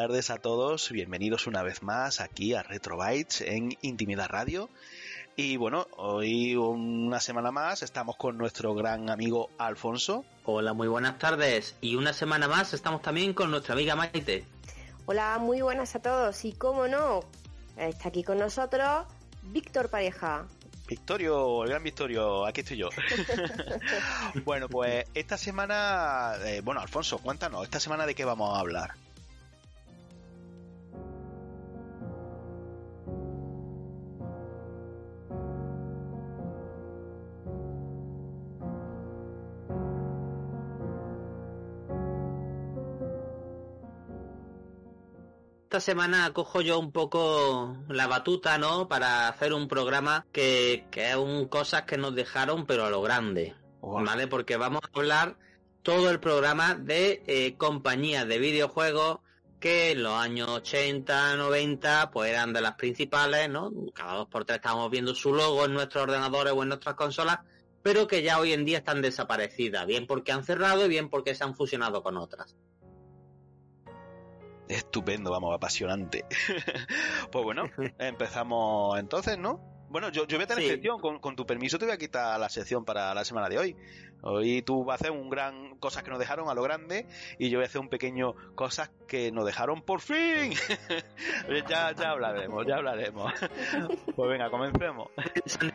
Tardes a todos, bienvenidos una vez más aquí a Retrobytes en Intimidad Radio. Y bueno, hoy una semana más estamos con nuestro gran amigo Alfonso. Hola, muy buenas tardes. Y una semana más estamos también con nuestra amiga Maite. Hola, muy buenas a todos. Y cómo no, está aquí con nosotros Víctor Pareja. Victorio, el gran Victorio, aquí estoy yo. bueno, pues esta semana, eh, bueno, Alfonso, cuéntanos, esta semana de qué vamos a hablar. Esta semana cojo yo un poco la batuta, ¿no? Para hacer un programa que, que es un cosas que nos dejaron, pero a lo grande, ¿vale? Porque vamos a hablar todo el programa de eh, compañías de videojuegos que en los años 80, 90, pues eran de las principales, ¿no? Cada dos por tres estábamos viendo su logo en nuestros ordenadores o en nuestras consolas, pero que ya hoy en día están desaparecidas, bien porque han cerrado y bien porque se han fusionado con otras. Estupendo, vamos, apasionante. pues bueno, empezamos entonces, ¿no? Bueno, yo, yo voy a tener sección, con, con, tu permiso te voy a quitar la sección para la semana de hoy. Hoy tú vas a hacer un gran cosas que nos dejaron a lo grande y yo voy a hacer un pequeño cosas que nos dejaron por fin. ya, ya hablaremos, ya hablaremos. pues venga, comencemos.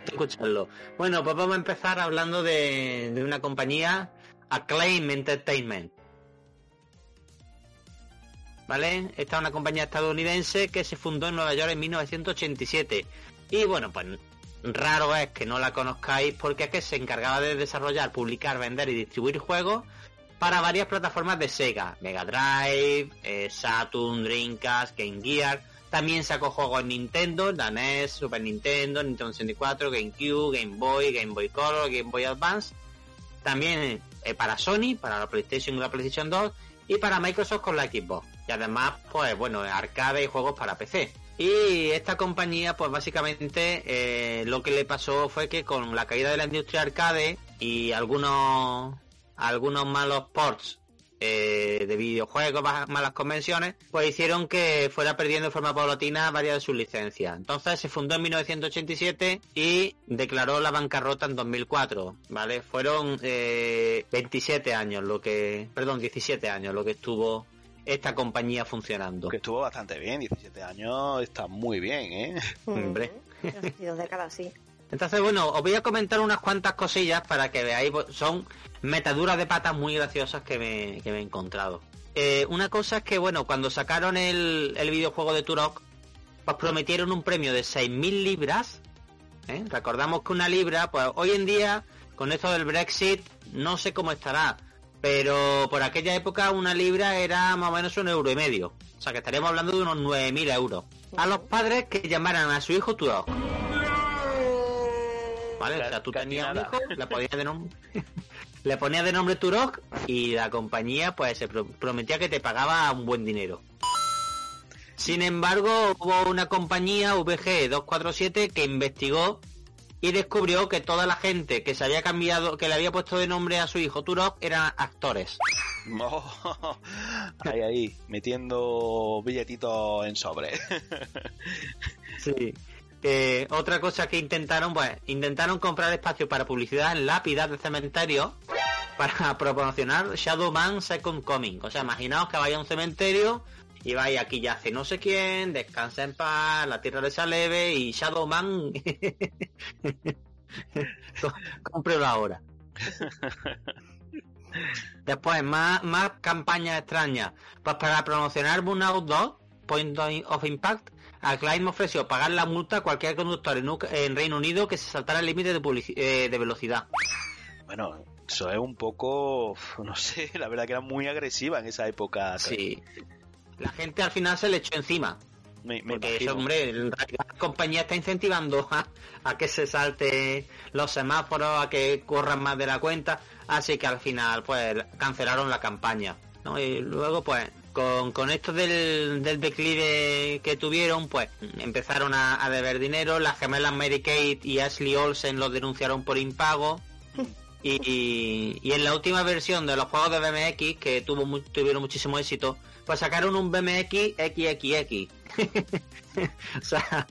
escucharlo. Bueno, pues vamos a empezar hablando de, de una compañía, Acclaim Entertainment. ¿Vale? Esta es una compañía estadounidense que se fundó en Nueva York en 1987. Y bueno, pues raro es que no la conozcáis porque es que se encargaba de desarrollar, publicar, vender y distribuir juegos para varias plataformas de Sega, Mega Drive, eh, Saturn, Dreamcast, Game Gear. También sacó juegos en Nintendo, la NES, Super Nintendo, Nintendo 64, GameCube, Game Boy, Game Boy Color, Game Boy Advance. También eh, para Sony, para la PlayStation y la PlayStation 2 y para Microsoft con la Xbox. Y además, pues bueno, arcade y juegos para PC. Y esta compañía, pues básicamente eh, lo que le pasó fue que con la caída de la industria arcade y algunos algunos malos ports eh, de videojuegos, malas convenciones, pues hicieron que fuera perdiendo de forma paulatina varias de sus licencias. Entonces se fundó en 1987 y declaró la bancarrota en 2004, ¿vale? Fueron eh, 27 años lo que, perdón, 17 años lo que estuvo esta compañía funcionando. Que estuvo bastante bien, 17 años está muy bien, ¿eh? Hombre. Dos décadas, sí. Entonces, bueno, os voy a comentar unas cuantas cosillas para que veáis, pues, son metaduras de patas muy graciosas que me, que me he encontrado. Eh, una cosa es que, bueno, cuando sacaron el, el videojuego de Turok, pues prometieron un premio de 6.000 libras. ¿eh? Recordamos que una libra, pues hoy en día, con esto del Brexit, no sé cómo estará, pero por aquella época una libra era más o menos un euro y medio. O sea que estaríamos hablando de unos 9.000 euros. A los padres que llamaran a su hijo Turok. ¿Vale? O sea, tú tenías un hijo, le ponías de nombre... le ponías de nombre Turok y la compañía pues se prometía que te pagaba un buen dinero. Sin embargo, hubo una compañía, VG 247, que investigó y descubrió que toda la gente que se había cambiado, que le había puesto de nombre a su hijo Turok eran actores. Oh, ahí, ahí, metiendo billetitos en sobre. sí. Eh, otra cosa que intentaron, pues, intentaron comprar espacio para publicidad en lápidas de cementerio para proporcionar Shadowman Second Coming. O sea, imaginaos que vaya a un cementerio y vaya aquí ya hace no sé quién, descansa en paz, la tierra de leve y Shadowman Cómprelo ahora. Después, más, más campañas extrañas. Pues para promocionar Burnout 2, Point of Impact, Acclaim ofreció pagar la multa a cualquier conductor en, Reino Unido que se saltara el límite de, eh, de velocidad. Bueno, eso es un poco, no sé, la verdad que era muy agresiva en esa época. Sí. La gente al final se le echó encima. Me, porque hombre, la compañía está incentivando a, que se salte los semáforos, a que corran más de la cuenta, así que al final pues cancelaron la campaña. ¿no? Y luego pues con, con esto del, del declive que tuvieron, pues empezaron a, deber dinero, las gemelas Mary Kate y Ashley Olsen los denunciaron por impago. Y, y, en la última versión de los juegos de BMX, que tuvo, tuvieron muchísimo éxito, pues sacaron un BMX XXX. o sea,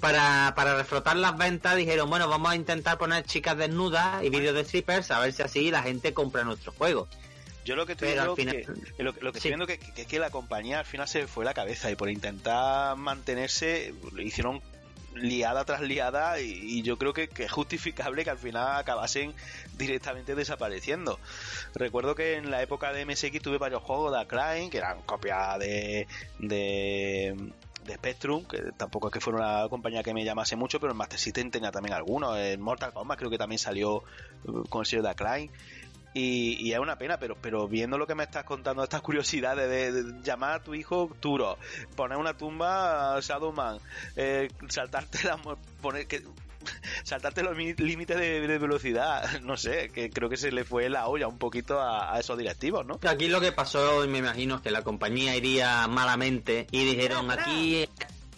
para, para reflotar las ventas dijeron, bueno, vamos a intentar poner chicas desnudas y vídeos de strippers a ver si así la gente compra nuestro juego. Yo lo que estoy viendo, que, lo, que estoy viendo que, es que la compañía al final se fue la cabeza y por intentar mantenerse hicieron liada tras liada y, yo creo que, es justificable que al final acabasen directamente desapareciendo. Recuerdo que en la época de MSX tuve varios juegos de Acclaim que eran copias de, de Spectrum, que tampoco es que fuera una compañía que me llamase mucho, pero en Master System tenía también algunos. En Mortal Kombat creo que también salió uh, con el sello de Acclaim. Y, es una pena, pero, pero viendo lo que me estás contando, estas curiosidades de, llamar a tu hijo Turo, poner una tumba a Shadowman, eh, saltarte la, poner que saltarte los límites de, velocidad, no sé, que creo que se le fue la olla un poquito a, esos directivos, ¿no? Aquí lo que pasó, me imagino, es que la compañía iría malamente y dijeron aquí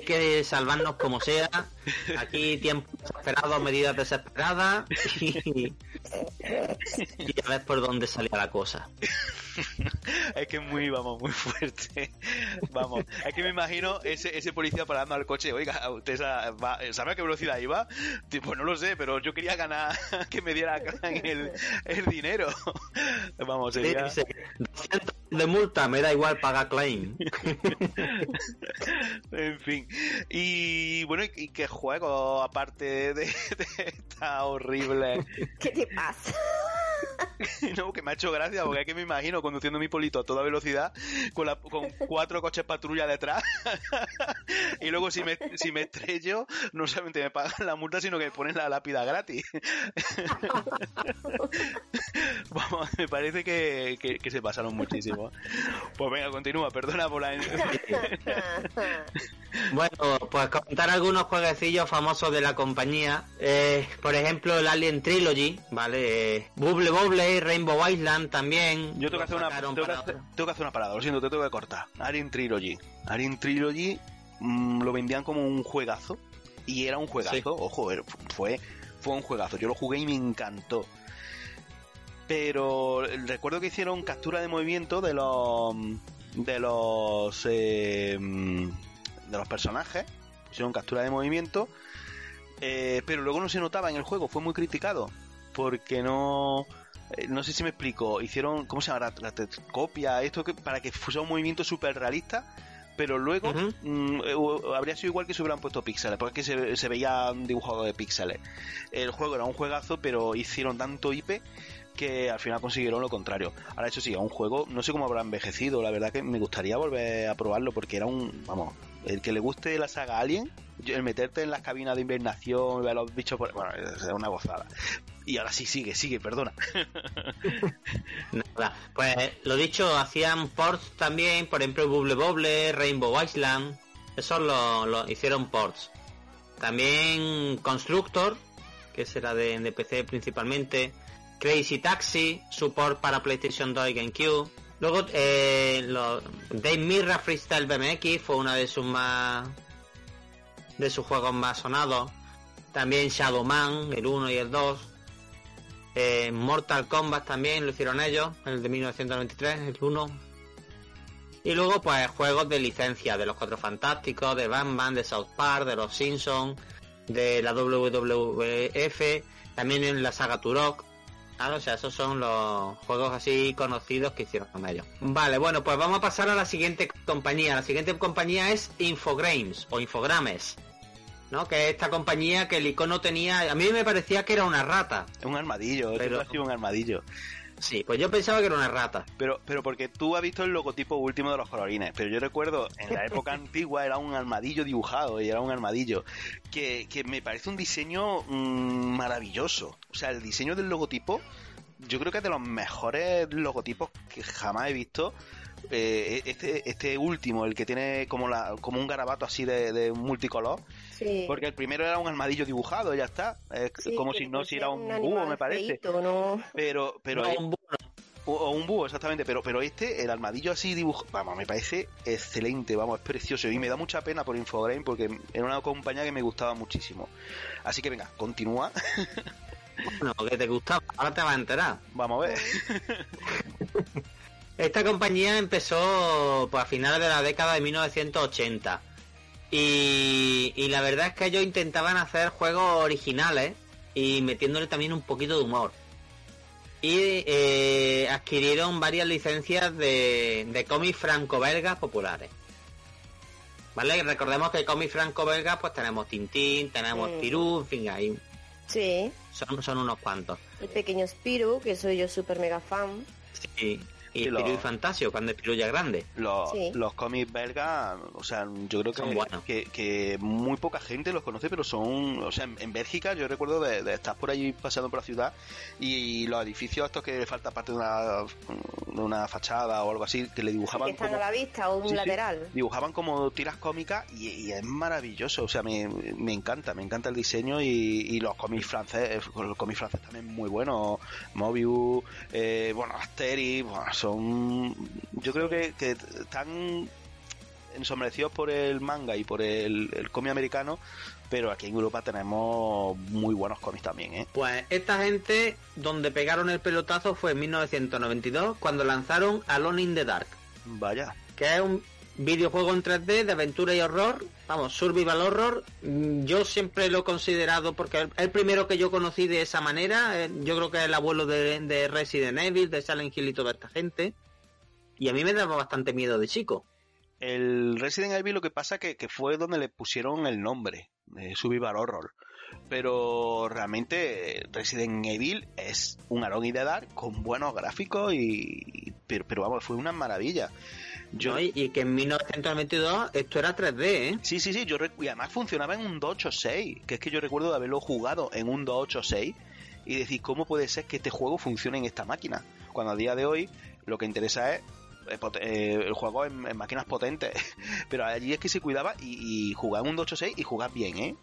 que salvarnos como sea. Aquí tiempo desesperado, medidas desesperadas y, y a ver por dónde salía la cosa. es que muy, vamos, muy fuerte. Vamos, es que me imagino ese, ese policía parando al coche. Oiga, ¿usted sabe a qué velocidad iba? Pues no lo sé, pero yo quería ganar que me diera el, el dinero. Vamos, sería... de multa, me da igual pagar claim. en fin. Y bueno, ¿y qué juego aparte de, de esta horrible? ¿Qué te pasa? no, que me ha hecho gracia porque es que me imagino conduciendo mi polito a toda velocidad con, con cuatro coches patrulla detrás y luego si me, si me estrello no solamente me pagan la multa sino que me ponen la lápida gratis. Vamos, me parece que, que, se pasaron muchísimo. Pues venga, continúa, perdona por la... bueno, pues comentar algunos jueguecillos famosos de la compañía. Eh, por ejemplo, el Alien Trilogy, ¿vale? Eh, Bubble Rainbow Island también. Yo tengo que, hacer una, tengo, que hacer, una parada, lo siento, te tengo que cortar. Alien Trilogy. Alien Trilogy mm, lo vendían como un juegazo. Y era un juegazo, ojo, fue, fue un juegazo. Yo lo jugué y me encantó. Pero recuerdo que hicieron captura de movimiento de los. de los. Eh, de los personajes. Hicieron captura de movimiento. Eh, pero luego no se notaba en el juego, fue muy criticado. Porque no no sé si me explico, hicieron, ¿cómo se llama? La, copia, esto que para que fuese un movimiento súper realista, pero luego mm, eh, habría sido igual que se hubieran puesto píxeles, porque que se, veía un dibujado de píxeles. El juego era un juegazo, pero hicieron tanto IP que al final consiguieron lo contrario. Ahora, eso sí, un juego, no sé cómo habrá envejecido, la verdad que me gustaría volver a probarlo porque era un, vamos, el que le guste la saga Alien, el meterte en las cabinas de invernación, ver a los bichos, por, bueno, es una gozada. Y ahora sí, sigue, sigue, perdona. Nada, pues lo dicho, hacían ports también, por ejemplo, Bubble Bobble, Rainbow Island, esos lo, hicieron ports. También Constructor, que será de, de PC principalmente, Crazy Taxi, support para PlayStation 2 y GameCube. Luego, eh, Dave Mirra Freestyle BMX fue una de sus más de sus juegos más sonados. También Shadow Man, el 1 y el 2. Eh, Mortal Kombat también lo hicieron ellos, el de 1993, el 1. Y luego pues juegos de licencia, de los Cuatro Fantásticos, de Batman, de South Park, de los Simpsons, de la WWF, también en la saga Turok. Claro, o sea, esos son los juegos así conocidos que hicieron con ellos. Vale, bueno, pues vamos a pasar a la siguiente compañía. La siguiente compañía es Infogrames o Infogrames. ¿no? Que esta compañía que el icono tenía, a mí me parecía que era una rata. Un armadillo, pero ha sido un armadillo. Sí, pues yo pensaba que era una rata. Pero, pero porque tú has visto el logotipo último de los colorines, pero yo recuerdo en la época antigua era un armadillo dibujado y era un armadillo que, que me parece un diseño mm, maravilloso. O sea, el diseño del logotipo yo creo que es de los mejores logotipos que jamás he visto eh, este, este último, el que tiene como, la, como un garabato así de, multicolor. Porque el primero era un armadillo dibujado, ya está. Es como si no si era un, búho, me parece. Pero, pero un búho. O, un búho, exactamente, pero, pero este, el armadillo así dibujado, vamos, me parece excelente, vamos, es precioso. Y me da mucha pena por Infograin porque era una compañía que me gustaba muchísimo. Así que venga, continúa. Bueno, que te gustaba, ahora te vas a enterar. Vamos a ver. Esta compañía empezó pues, a finales de la década de 1980. Y, la verdad es que ellos intentaban hacer juegos originales y metiéndole también un poquito de humor. Y eh, adquirieron varias licencias de, de cómics franco-belgas populares. ¿Vale? Recordemos que cómics franco-belgas pues tenemos Tintín, tenemos Tirú, en fin, hay... Sí. Son, son unos cuantos. El pequeño Spirou, que soy yo súper mega fan. Sí, y y Fantasio, cuando Spirou ya grande. Los, los cómics belgas, o sea, yo creo que, que, muy poca gente los conoce, pero son, o sea, en, Bélgica yo recuerdo de, estar por allí paseando por la ciudad y, los edificios estos que le falta parte de una, de una fachada o algo así, que le dibujaban... están a la vista o un lateral. dibujaban como tiras cómicas y, es maravilloso, o sea, me, me, encanta, me encanta el diseño y, los cómics franceses, los cómics franceses también muy buenos, Mobius, eh, bueno, Asterix, bueno, son yo creo que, están ensombrecidos por el manga y por el, el cómic americano, pero aquí en Europa tenemos muy buenos cómics también, ¿eh? Pues esta gente, donde pegaron el pelotazo fue en 1992, cuando lanzaron Alone in the Dark. Vaya. Que es un videojuego en 3D de aventura y horror, vamos, survival horror. Mm, yo siempre lo he considerado porque es el primero que yo conocí de esa manera. Eh, yo creo que es el abuelo de, Resident Evil, de Silent Hill y toda esta gente. Y a mí me daba bastante miedo de chico. El Resident Evil lo que pasa que, que fue donde le pusieron el nombre, de Survival Horror. Pero realmente Resident Evil es un Aron y de Dark con buenos gráficos y, pero, pero vamos, fue una maravilla. Yo... y que en 1992 esto era 3D, ¿eh? Sí, sí, sí, yo y además funcionaba en un 286, que es que yo recuerdo de haberlo jugado en un 286 y decir, ¿cómo puede ser que este juego funcione en esta máquina? Cuando a día de hoy lo que interesa es eh, eh, el juego en, máquinas potentes, pero allí es que se cuidaba y, y jugaba en un 286 y jugaba bien, ¿eh?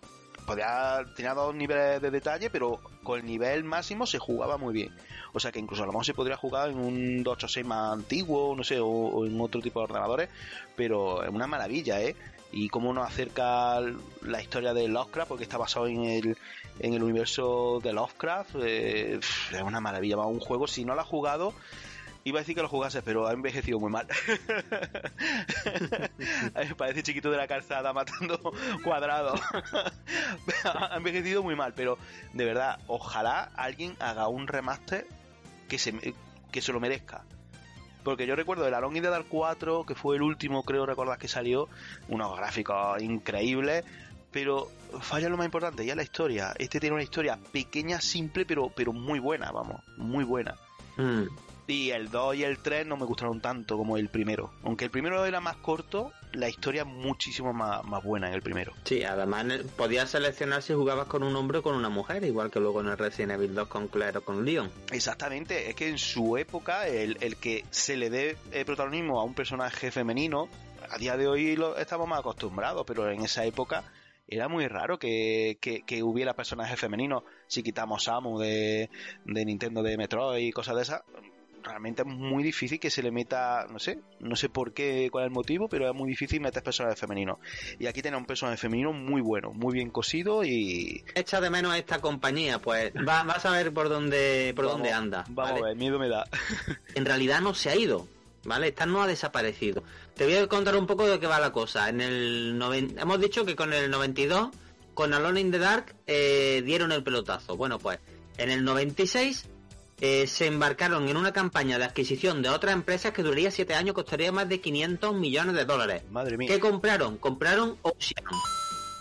Podía, tenía dos niveles de detalle, pero con el nivel máximo se jugaba muy bien. O sea que incluso a lo mejor se podría jugar en un 286 más antiguo, no sé, o, en otro tipo de ordenadores, pero es una maravilla, ¿eh? Y cómo nos acerca la historia de Lovecraft, porque está basado en el, en el universo de Lovecraft, eh, es una maravilla. Un juego, si no lo has jugado, Iba a decir que lo jugase, pero ha envejecido muy mal. Parece chiquito de la calzada matando cuadrados. ha envejecido muy mal, pero de verdad, ojalá alguien haga un remaster que se, que se lo merezca. Porque yo recuerdo el Alone in the Dark 4, que fue el último, creo recordar que salió, unos gráficos increíbles, pero falla lo más importante, ya la historia. Este tiene una historia pequeña, simple, pero, pero muy buena, vamos, muy buena. Mm. Y el 2 y el 3 no me gustaron tanto como el primero. Aunque el primero era más corto, la historia es muchísimo más, buena en el primero. Sí, además podías seleccionar si jugabas con un hombre o con una mujer, igual que luego en el Resident Evil 2 con Claire o con Leon. Exactamente, es que en su época el, que se le dé eh, protagonismo a un personaje femenino, a día de hoy lo estamos más acostumbrados, pero en esa época era muy raro que, que, hubiera personajes femeninos. Si quitamos Samu de, de Nintendo de Metroid y cosas de esas, realmente es muy difícil que se le meta, no sé, no sé por qué, cuál es el motivo, pero es muy difícil meter personajes femeninos. Y aquí tenemos un personaje femenino muy bueno, muy bien cosido y... Echa de menos a esta compañía, pues va, vas a ver por dónde, por dónde anda. Vamos a ver, miedo me da. en realidad no se ha ido, ¿vale? Esta no ha desaparecido. Te voy a contar un poco de qué va la cosa. En el Hemos dicho que con el 92, con Alone in the Dark, eh, dieron el pelotazo. Bueno, pues en el 96 eh, se embarcaron en una campaña de adquisición de otras empresas que duraría 7 años, costaría más de 500 millones de dólares. Madre mía. ¿Qué compraron? Compraron Ocean.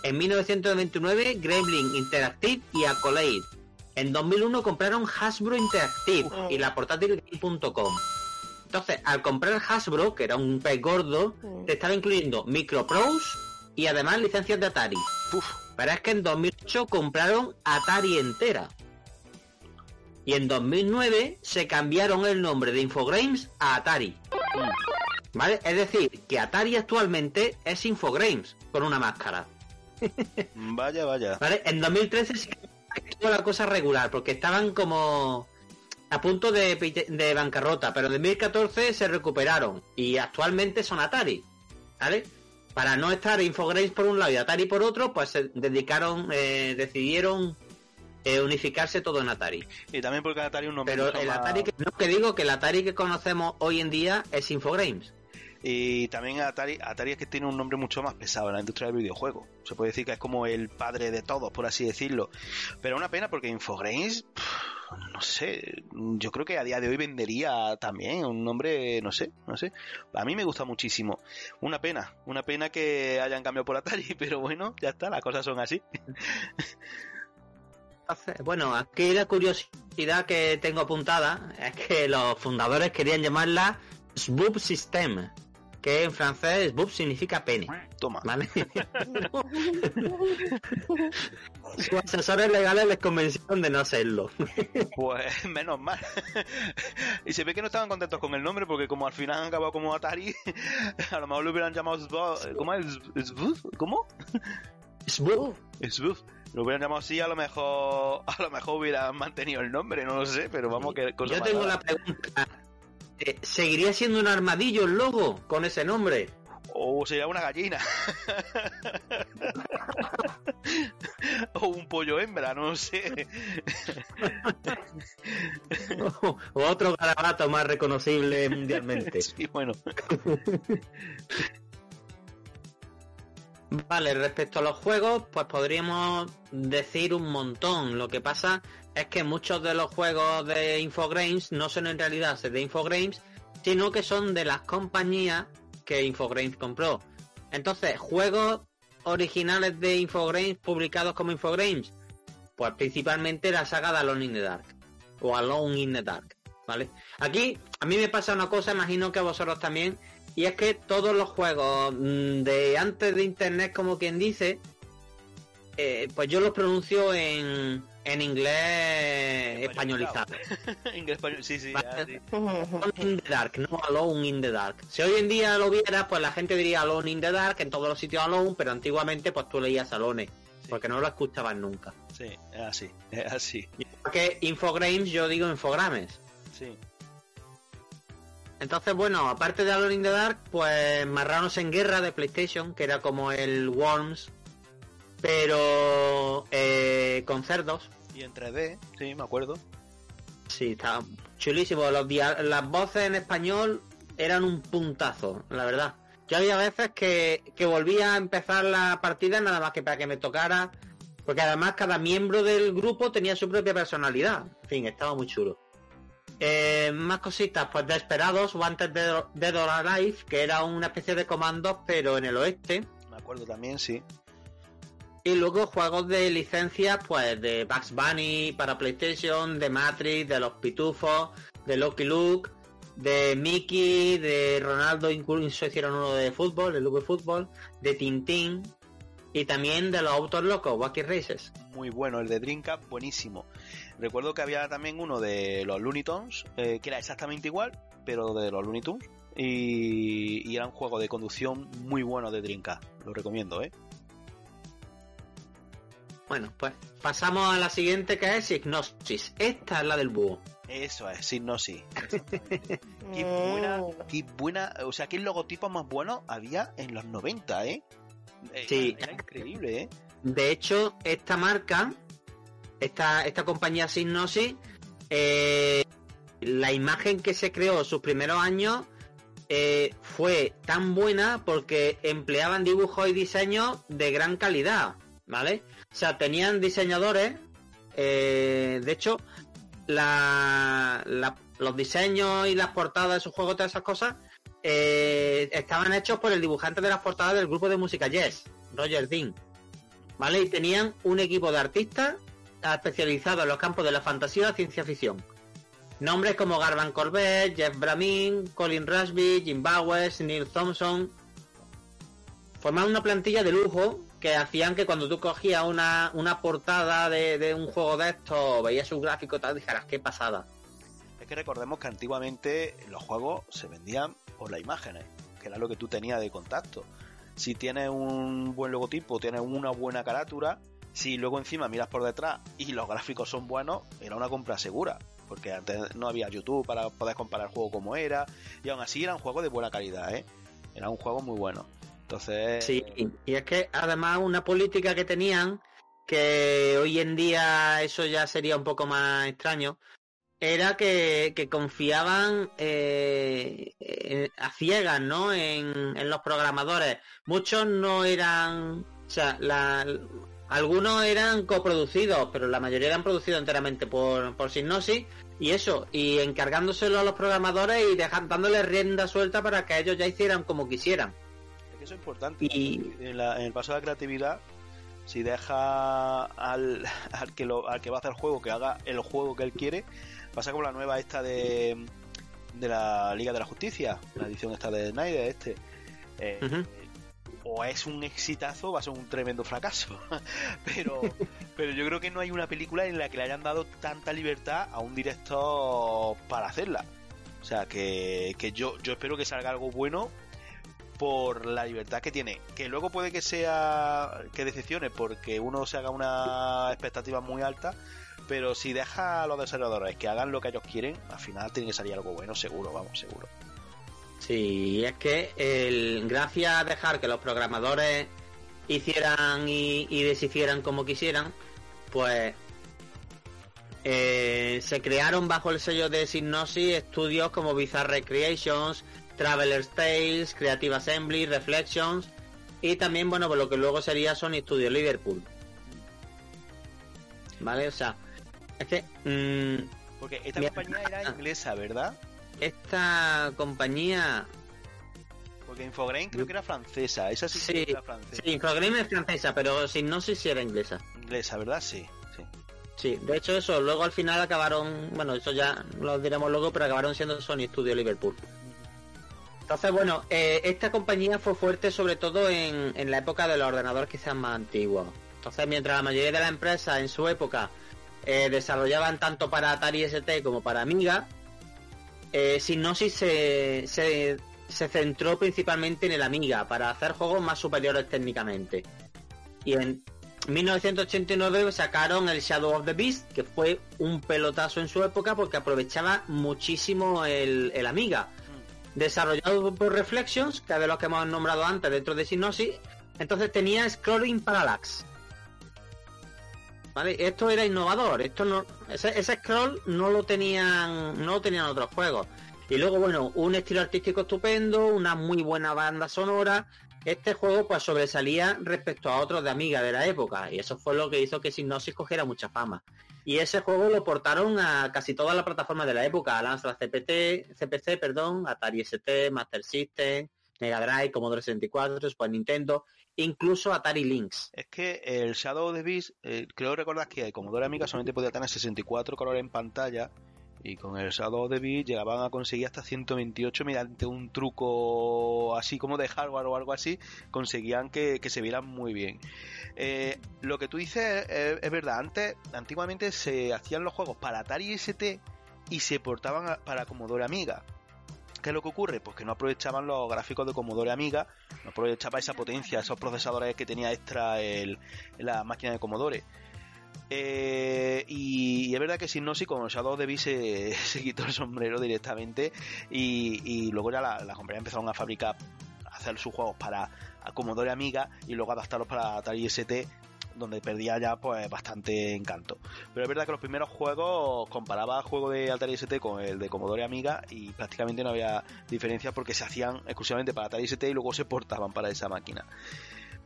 En 1929, Gremlin Interactive y Accolade. En 2001 compraron Hasbro Interactive y la portátil Game.com. Entonces, al comprar Hasbro, que era un pez gordo, te estaba incluyendo Microprose y además licencias de Atari. Pero es que en 2008 compraron Atari entera. Y en 2009 se cambiaron el nombre de Infogrames a Atari. ¿Vale? Es decir, que Atari actualmente es Infogrames, con una máscara. Vaya, vaya. ¿Vale? En 2013 sí que estuvo la cosa regular, porque estaban como a punto de, de bancarrota, pero en 2014 se recuperaron y actualmente son Atari. ¿Vale? Para no estar Infogrames por un lado y Atari por otro, pues se dedicaron, eh, decidieron eh, unificarse todo en Atari. Y también porque Atari un nombre Pero el Atari que, no, que digo que el Atari que conocemos hoy en día es Infogrames. Y también Atari, Atari es que tiene un nombre mucho más pesado en la industria del videojuego. Se puede decir que es como el padre de todos, por así decirlo. Pero una pena porque Infogrames, no sé, yo creo que a día de hoy vendería también un nombre, no sé, no sé. A mí me gusta muchísimo. Una pena, una pena que hayan cambiado por Atari, pero bueno, ya está, las cosas son así. Bueno, aquí la curiosidad que tengo apuntada es que los fundadores querían llamarla Sboob System, que en francés Sboob significa pene. Toma. ¿Vale? Sus asesores legales les convencieron de no hacerlo. Pues menos mal. y se ve que no estaban contentos con el nombre porque como al final han acabado como Atari, a lo mejor lo hubieran llamado Sbo- ¿Cómo es? ¿Sboof? ¿Cómo? Sboob. Sboof. Lo hubieran llamado así, a lo mejor a lo mejor hubieran mantenido el nombre, no lo sé, pero vamos que cosa Yo tengo la pregunta. eh, ¿Seguiría siendo un armadillo el logo con ese nombre? O sería una gallina. o un pollo hembra, no sé. o otro garabato más reconocible mundialmente. Sí, bueno. Vale, respecto a los juegos, pues podríamos decir un montón. Lo que pasa es que muchos de los juegos de Infogrames no son en realidad de Infogrames, sino que son de las compañías que Infogrames compró. Entonces, juegos originales de Infogrames publicados como Infogrames, pues principalmente la saga de Alone in the Dark o Alone in the Dark, ¿vale? Aquí a mí me pasa una cosa, imagino que a vosotros también, y es que todos los juegos mm, de antes de internet, como quien dice, eh, pues yo los pronuncio en, en inglés españolizado. Inglés español, sí, sí, Vale. ya, sí. Alone in the Dark, no Alone in the Dark. Si hoy en día lo viera, pues la gente diría Alone in the Dark en todos los sitios Alone, pero antiguamente pues tú leías Alone, porque no lo escuchabas nunca. Sí, es así, es así. Porque Infogrames yo digo Infogrames. Sí. Entonces, bueno, aparte de Alone in the Dark, pues Marranos en Guerra de PlayStation, que era como el Worms, pero eh, con cerdos. Y en 3D, sí, me acuerdo. Sí, está chulísimo. Los las voces en español eran un puntazo, la verdad. Yo había veces que, que volvía a empezar la partida nada más que para que me tocara, porque además cada miembro del grupo tenía su propia personalidad. En fin, estaba muy chulo. Eh, más cositas, pues Desperados, Wanted Dead Dead or Alive, que era una especie de comandos, pero en el oeste. Me acuerdo también, sí. Y luego juegos de licencia, pues de Bugs Bunny para PlayStation, de Matrix, de los Pitufos, de Lucky Luke, de Mickey, de Ronaldo, incluso hicieron uno de fútbol, de Luke Fútbol, de Tintín y también de los autos locos, Wacky Races. Muy bueno, el de Dreamcast, buenísimo. Recuerdo que había también uno de los Looney Tunes, eh, que era exactamente igual, pero de los Looney Tunes. Y, y era un juego de conducción muy bueno de Dreamcast. Lo recomiendo, ¿eh? Bueno, pues pasamos a la siguiente que es Hypnosis. Esta es la del búho. Eso es, Signosis. Qué buena, Mm. qué buena, o sea, qué logotipo más bueno había en los 90, ¿eh? Eh, Sí. Era increíble, ¿eh? De hecho, esta marca, esta, esta compañía Signosis, eh, la imagen que se creó sus primeros años eh, fue tan buena porque empleaban dibujos y diseños de gran calidad, ¿vale? O sea, tenían diseñadores, eh, de hecho, la- los diseños y las portadas de sus juegos, todas esas cosas, eh, estaban hechos por el dibujante de las portadas del grupo de música Yes, Roger Dean. ¿vale? Y tenían un equipo de artistas especializados en los campos de la fantasía y ciencia ficción. Nombres como Garvan Corbett, Jeff Bramin, Colin Rushby, Jim Bowers, Neil Thompson. Formaban una plantilla de lujo que hacían que cuando tú cogías una, una portada de, de un juego de estos, veías su gráfico y tal, dijeras, qué pasada. Es que recordemos que antiguamente los juegos se vendían por las imágenes, que era lo que tú tenías de contacto. Si tienes un buen logotipo, tienes una buena carátula, si luego encima miras por detrás y los gráficos son buenos, era una compra segura. Porque antes no había YouTube para poder comparar el juego como era. Y aún así era un juego de buena calidad, ¿eh? Era un juego muy bueno. Entonces... Sí, y es que además una política que tenían, que hoy en día eso ya sería un poco más extraño, era que, confiaban eh, eh, a ciegas, ¿no? En, en, los programadores. Muchos no eran, o sea, la, algunos eran coproducidos, pero la mayoría eran producidos enteramente por, por Signosis y eso, y encargándoselo a los programadores y dejando, dándoles rienda suelta para que ellos ya hicieran como quisieran. Es que eso es importante. Y... En, la, en el paso de la creatividad, si deja al, al, que lo, al que va a hacer el juego que haga el juego que él quiere, pasa como la nueva esta de, de la Liga de la Justicia, la edición esta de Snyder, este. Eh, uh -huh. O es un exitazo o va a ser un tremendo fracaso. pero, pero yo creo que no hay una película en la que le hayan dado tanta libertad a un director para hacerla. O sea, que, que yo, yo espero que salga algo bueno por la libertad que tiene. Que luego puede que sea que decepcione porque uno se haga una expectativa muy alta, pero si deja a los desarrolladores que hagan lo que ellos quieren, al final tiene que salir algo bueno, seguro, vamos, seguro. Sí, es que el, gracias a dejar que los programadores hicieran y, y deshicieran como quisieran, pues eh, se crearon bajo el sello de Signosis estudios como Bizarre Creations, Traveler's Tales, Creative Assembly, Reflections y también, bueno, pues lo que luego sería Sony Studio Liverpool. ¿Vale? O sea, es que... Mmm, Porque esta compañía era inglesa, ¿verdad? Esta compañía... Porque Infograin creo que era francesa, esa sí, sí era francesa. Sí, Infograin es francesa, pero si no sé si era inglesa. Inglesa, ¿verdad? Sí, sí. Sí, de hecho eso, luego al final acabaron, bueno, eso ya lo diremos luego, pero acabaron siendo Sony Studio Liverpool. Entonces, bueno, eh, esta compañía fue fuerte sobre todo en, en la época de los ordenadores quizás más antiguos. Entonces, mientras la mayoría de las empresas en su época eh, desarrollaban tanto para Atari ST como para Amiga, eh, se, se, se, centró principalmente en el Amiga para hacer juegos más superiores técnicamente. Y en 1989 sacaron el Shadow of the Beast, que fue un pelotazo en su época porque aprovechaba muchísimo el, el Amiga. Desarrollado por Reflections, que es de los que hemos nombrado antes dentro de Synosis, entonces tenía Scrolling Parallax, Esto era innovador, esto no, ese, scroll no lo tenían, no lo tenían otros juegos. Y luego, bueno, un estilo artístico estupendo, una muy buena banda sonora. Este juego pues sobresalía respecto a otros de Amiga de la época y eso fue lo que hizo que Signosis cogiera mucha fama. Y ese juego lo portaron a casi todas las plataformas de la época, a Amstrad CPT, CPC, perdón, Atari ST, Master System, Mega Drive, Commodore 64, Super Nintendo incluso Atari Lynx. Es que el Shadow of the Beast, eh, creo recordar que el Commodore Amiga solamente podía tener 64 colores en pantalla y con el Shadow of the Beast llegaban a conseguir hasta 128 mediante un truco así como de hardware o algo así, conseguían que, que se vieran muy bien. Eh, lo que tú dices es, verdad, antes, antiguamente se hacían los juegos para Atari ST y se portaban para Commodore Amiga. ¿Qué es lo que ocurre? Pues que no aprovechaban los gráficos de Commodore Amiga, no aprovechaba esa potencia, esos procesadores que tenía extra el, la máquina de Commodore. Eh, y, es verdad que Signosis con Shadow de se, se quitó el sombrero directamente y, y luego ya las la compañías empezaron a fabricar, a hacer sus juegos para Commodore Amiga y luego adaptarlos para Atari ST donde perdía ya pues bastante encanto. Pero es verdad que los primeros juegos comparaba el juego de Atari ST con el de Commodore Amiga y prácticamente no había diferencia porque se hacían exclusivamente para Atari ST y luego se portaban para esa máquina.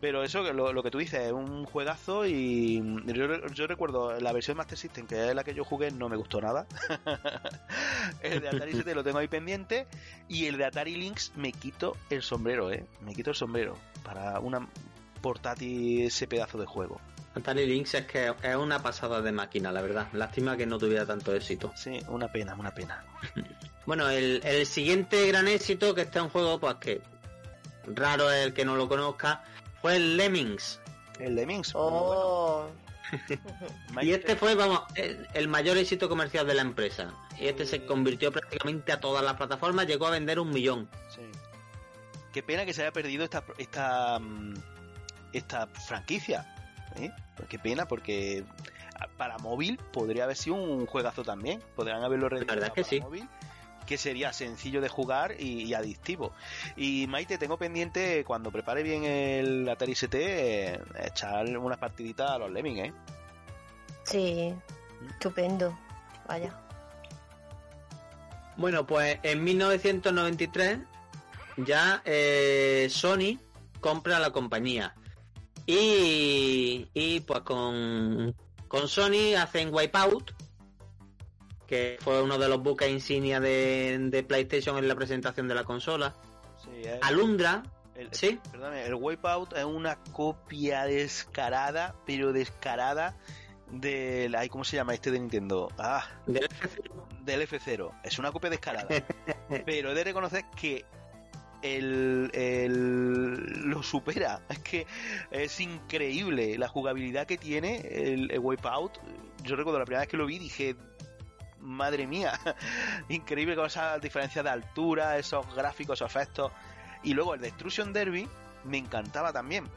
Pero eso, lo, que tú dices, es un juegazo y yo, recuerdo la versión Master System, que es la que yo jugué, no me gustó nada. el de Atari ST lo tengo ahí pendiente y el de Atari Lynx me quito el sombrero, ¿eh? Me quito el sombrero. Para una portátil ese pedazo de juego. Atari Lynx es que es una pasada de máquina, la verdad. Lástima que no tuviera tanto éxito. Sí, una pena, una pena. bueno, el, el siguiente gran éxito que está en juego, pues que raro es el que no lo conozca, fue el Lemmings. El Lemmings. Oh. y este fue, vamos, el, el, mayor éxito comercial de la empresa. Y este se convirtió prácticamente a todas las plataformas, llegó a vender un millón. Sí. Qué pena que se haya perdido esta esta mm, esta franquicia. ¿eh? Qué pena porque para móvil podría haber sido un juegazo también. Podrían haberlo verdad es que sí. móvil que sería sencillo de jugar y, y, adictivo. Y Maite, tengo pendiente cuando prepare bien el Atari ST eh, echar unas partiditas a los Lemmings, ¿eh? Sí, estupendo. Vaya. Bueno, pues en 1993 ya eh, Sony compra la compañía. Y, y pues con, con Sony hacen Wipeout, que fue uno de los buques insignia de, de, PlayStation en la presentación de la consola. Sí, el, Alundra, el, sí. El Wipeout es una copia descarada, pero descarada del ¿cómo se llama este de Nintendo? Ah, del F0. Del F0. Es una copia descarada. pero he de reconocer que el, lo supera. Es que es increíble la jugabilidad que tiene el, el Wipeout. Yo recuerdo la primera vez que lo vi dije, madre mía, increíble con esa diferencia de altura, esos gráficos, esos efectos. Y luego el Destruction Derby me encantaba también.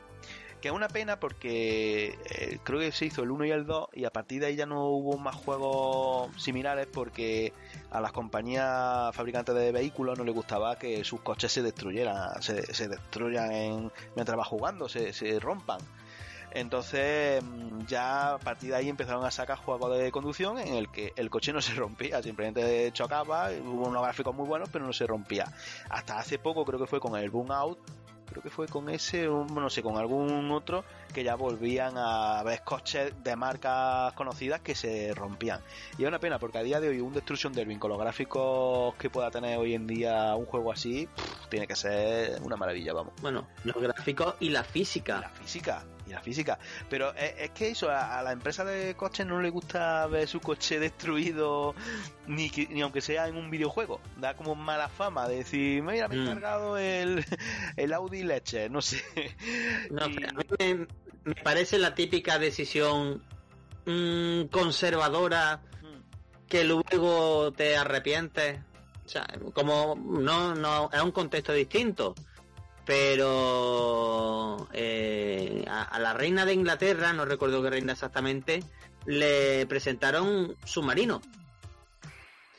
Que es una pena porque eh, creo que se hizo el 1 y el 2 y a partir de ahí ya no hubo más juegos similares porque a las compañías fabricantes de vehículos no les gustaba que sus coches se destruyeran, se, destruyan en, mientras va jugando, se, se rompan. Entonces ya a partir de ahí empezaron a sacar juegos de conducción en el que el coche no se rompía, simplemente chocaba, hubo unos gráficos muy buenos pero no se rompía. Hasta hace poco creo que fue con el Boom Out, creo que fue con ese, no sé, con algún otro que ya volvían a ver coches de marcas conocidas que se rompían. Y es una pena porque a día de hoy un Destruction Derby con los gráficos que pueda tener hoy en día un juego así, pff, tiene que ser una maravilla, vamos. Bueno, los gráficos y la física. Y la física, la física. Pero es, es que eso, a, a, la empresa de coches no le gusta ver su coche destruido, ni, que, ni aunque sea en un videojuego. Da como mala fama de decir, mira, me he Mm. cargado el, el Audi Leche, no sé. No, Y- a mí me, me parece la típica decisión mm, conservadora que luego te arrepientes. O sea, como no, no, es un contexto distinto. Pero eh, a, la reina de Inglaterra, no recuerdo qué reina exactamente, le presentaron submarino.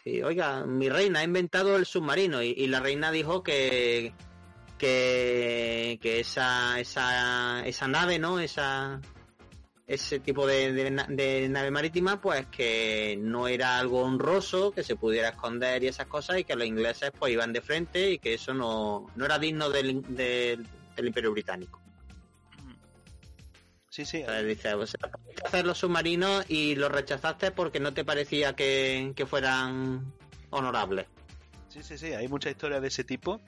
Sí, oiga, mi reina ha inventado el submarino y, y la reina dijo que que, que esa, esa, esa nave, ¿no? Esa, ese tipo de, de, na- de nave marítima, pues que no era algo honroso, que se pudiera esconder y esas cosas, y que los ingleses pues iban de frente y que eso no, no era digno del, del, del Imperio Británico. Sí, sí. Entonces dice, o sea, pudiste hacer los submarinos y los rechazaste porque no te parecía que, que fueran honorables. Sí, sí, sí, hay muchas historias de ese tipo.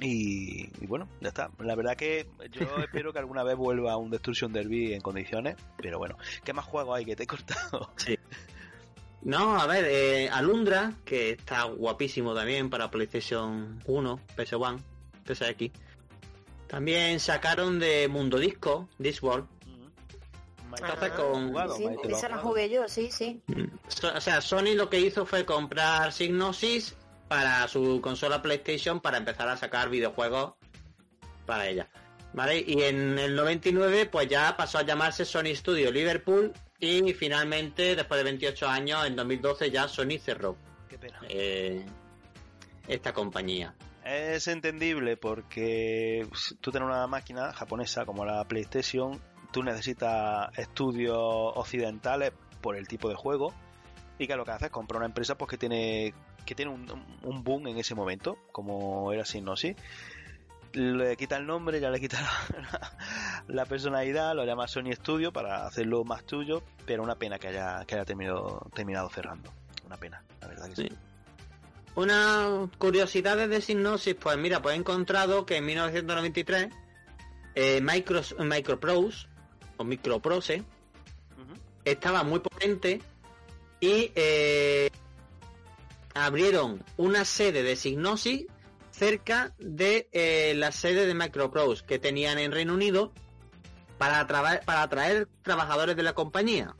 Y, y bueno, ya está. La verdad que yo espero que alguna vez vuelva un Destruction Derby en condiciones. Pero bueno, ¿qué más juegos hay que te he cortado? No, a ver, eh, Alundra, que está guapísimo también para PlayStation 1, PS1, PSX. También sacaron de Mundo Disco, Discworld. Entonces, con- Sí, esa la jugué yo, sí, sí. So- o sea, Sony lo que hizo fue comprar Signosis para su consola PlayStation para empezar a sacar videojuegos para ella. ¿Vale? Y en el 99 pues ya pasó a llamarse Sony Studio Liverpool y finalmente después de 28 años en 2012 ya Sony cerró Qué pena. eh, esta compañía. Es entendible porque tú tienes una máquina japonesa como la PlayStation, tú necesitas estudios occidentales por el tipo de juego y que lo que haces es comprar una empresa pues que tiene que tiene un, un boom en ese momento, como era Synosis. Le quita el nombre, ya le quita la, la personalidad, lo llama Sony Studio para hacerlo más tuyo, pero una pena que haya, que haya terminado, terminado cerrando. Una pena, la verdad que sí. Sí. Una curiosidad de Signosis, pues mira, pues he encontrado que en 1993 eh, Micro, Microprose o Microprose estaba muy potente y eh, abrieron una sede de Signosis cerca de eh, la sede de Microprose que tenían en Reino Unido para, para atraer trabajadores de la compañía.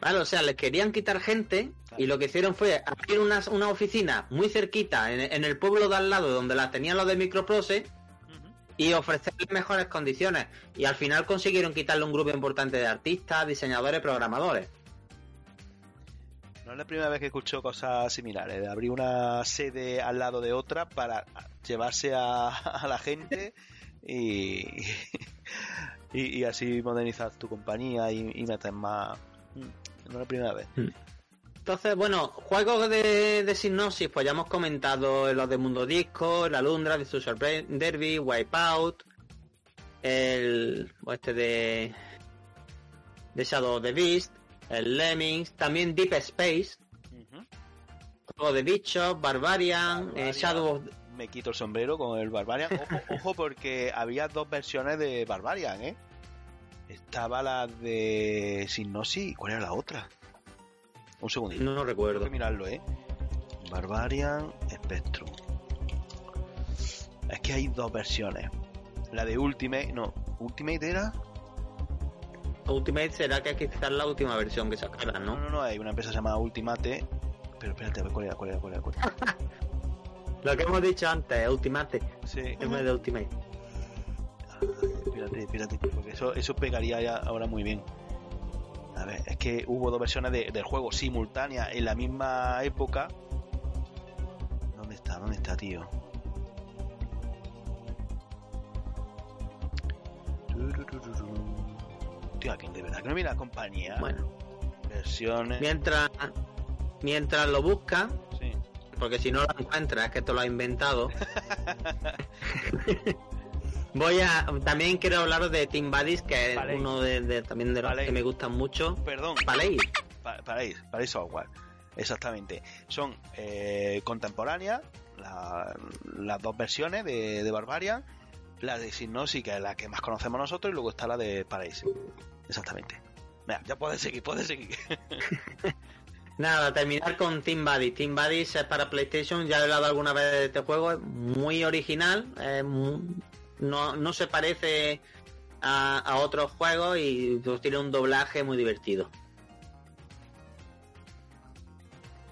Vale, o sea, les querían quitar gente y lo que hicieron fue abrir una, una oficina muy cerquita en, el pueblo de al lado donde la tenían los de Microprose y ofrecerles mejores condiciones. Y al final consiguieron quitarle un grupo importante de artistas, diseñadores, programadores. No es la primera vez que escucho cosas similares, abrir una sede al lado de otra para llevarse a, la gente y, y, así modernizar tu compañía y, meter más... No es la primera vez. Mm. Entonces, bueno, juegos de, de Signosis, pues ya hemos comentado los de Mundo Disco, la Lundra, de Social Derby, Wipeout, el este de de Shadow of the Beast, el Lemmings, también Deep Space, juego de Barbarian, eh, Shadow of... Me quito el sombrero con el Barbarian. Ojo, ojo, porque había dos versiones de Barbarian, ¿eh? Estaba la de Signosis, ¿cuál era la otra? Un segundito. No, recuerdo. Tengo que mirarlo, ¿eh? Barbarian Spectrum. Es que hay dos versiones. La de Ultimate, no, Ultimate era. Ultimate será que quizás la última versión que sacaran, ¿no? No, no, no, hay una empresa llamada Ultimate. Pero espérate, a ver cuál era, cuál era, cuál era. Cuál era. Lo que hemos dicho antes, Ultimate. Sí. Es de Ultimate. espérate, espérate, porque eso, eso pegaría ya ahora muy bien. A ver, es que hubo dos versiones del juego simultáneas en la misma época. ¿Dónde está? ¿Dónde está, tío? Tío, aquí de verdad que no mira la compañía. Bueno. Versiones. Mientras, mientras lo busca, sí. porque si no lo encuentras es que te lo ha inventado. Voy a. También quiero hablaros de Team Buddies, que es uno de, también de los que me gustan mucho. Perdón. Palais. Palais, Palais Software. Exactamente. Son eh, contemporáneas, las dos versiones de, de Barbarian. La de Signosis, que es la que más conocemos nosotros, y luego está la de Palais. Exactamente. Ya puedes seguir, puedes seguir. Nada, terminar con Team Buddies. Team Buddies es para PlayStation, ya he hablado alguna vez de este juego, es muy original, no, no se parece a, otros juegos y pues, tiene un doblaje muy divertido.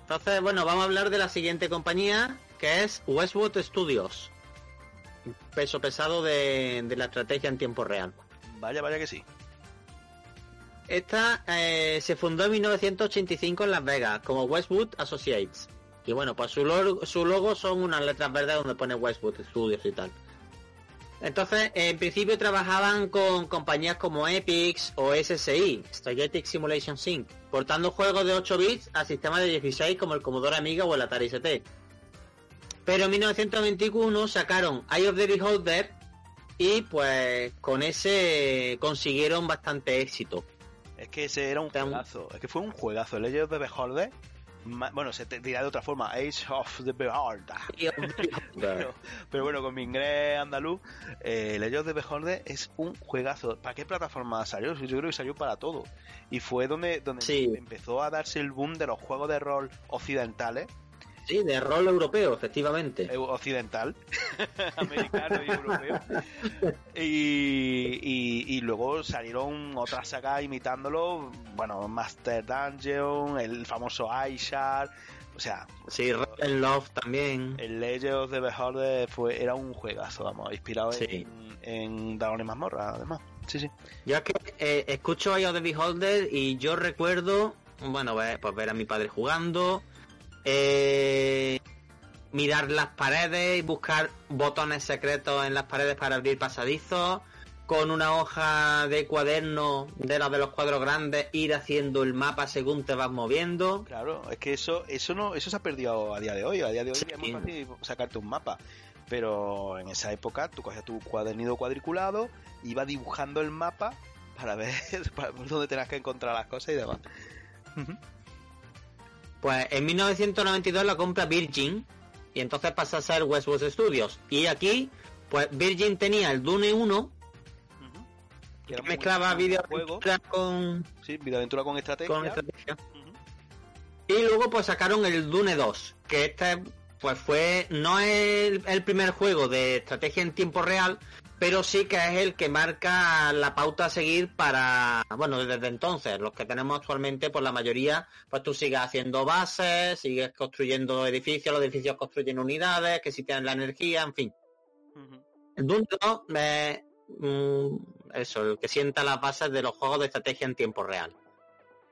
Entonces, bueno, vamos a hablar de la siguiente compañía, que es Westwood Studios. Peso pesado de, la estrategia en tiempo real. Vaya, vaya que sí. Esta eh, se fundó en 1985 en Las Vegas como Westwood Associates. Y bueno, pues su logo, su logo son unas letras verdes donde pone Westwood Studios y tal. Entonces, en principio trabajaban con compañías como Epix o SSI, Strategic Simulation Sync, portando juegos de 8 bits a sistemas de 16 como el Commodore Amiga o el Atari ST. Pero en 1921 sacaron Eye of the Beholder y pues con ese consiguieron bastante éxito. Es que ese era un juegazo, es que fue un juegazo. El Eye of the Beholder bueno, se te dirá de otra forma, Age of the Beholder. pero, bueno, con mi inglés andaluz, eh, el Age of the Beholder es un juegazo. ¿Para qué plataforma salió? Yo creo que salió para todo. Y fue donde, donde empezó a darse el boom de los juegos de rol occidentales Sí, de rol europeo, efectivamente. Occidental, americano y europeo. Y, luego salieron otras sagas imitándolo, bueno, Master Dungeon, el famoso Aishar, o sea... Sí, el Love también. El Legend of the Beholder fue, era un juegazo, vamos, inspirado en, en Dragon y Mazmorra, además. Sí, sí. Yo es que eh, escucho a of the Beholder y yo recuerdo, bueno, pues ver a mi padre jugando eh, mirar las paredes y buscar botones secretos en las paredes para abrir pasadizos, con una hoja de cuaderno de las de los cuadros grandes, ir haciendo el mapa según te vas moviendo. Claro, es que eso, eso no, eso se ha perdido a día de hoy. A día de hoy es muy fácil sacarte un mapa. Pero en esa época tú cogías tu cuadernito cuadriculado, iba dibujando el mapa para ver por dónde tenías que encontrar las cosas y demás. Pues en 1992 la compra Virgin y entonces pasa a ser Westwood Studios. Y aquí Pues Virgin tenía el Dune 1, que, mezclaba videoaventura con... Sí, videoaventura con estrategia. Con estrategia. Y luego pues sacaron el Dune 2, que este pues fue no es el, primer juego de estrategia en tiempo real, pero sí que es el que marca la pauta a seguir para, bueno, desde entonces, los que tenemos actualmente, pues la mayoría, pues tú sigues haciendo bases, sigues construyendo edificios, los edificios construyen unidades, que si tienen la energía, en fin. El Dune 2 es mm, eso, el que sienta las bases de los juegos de estrategia en tiempo real.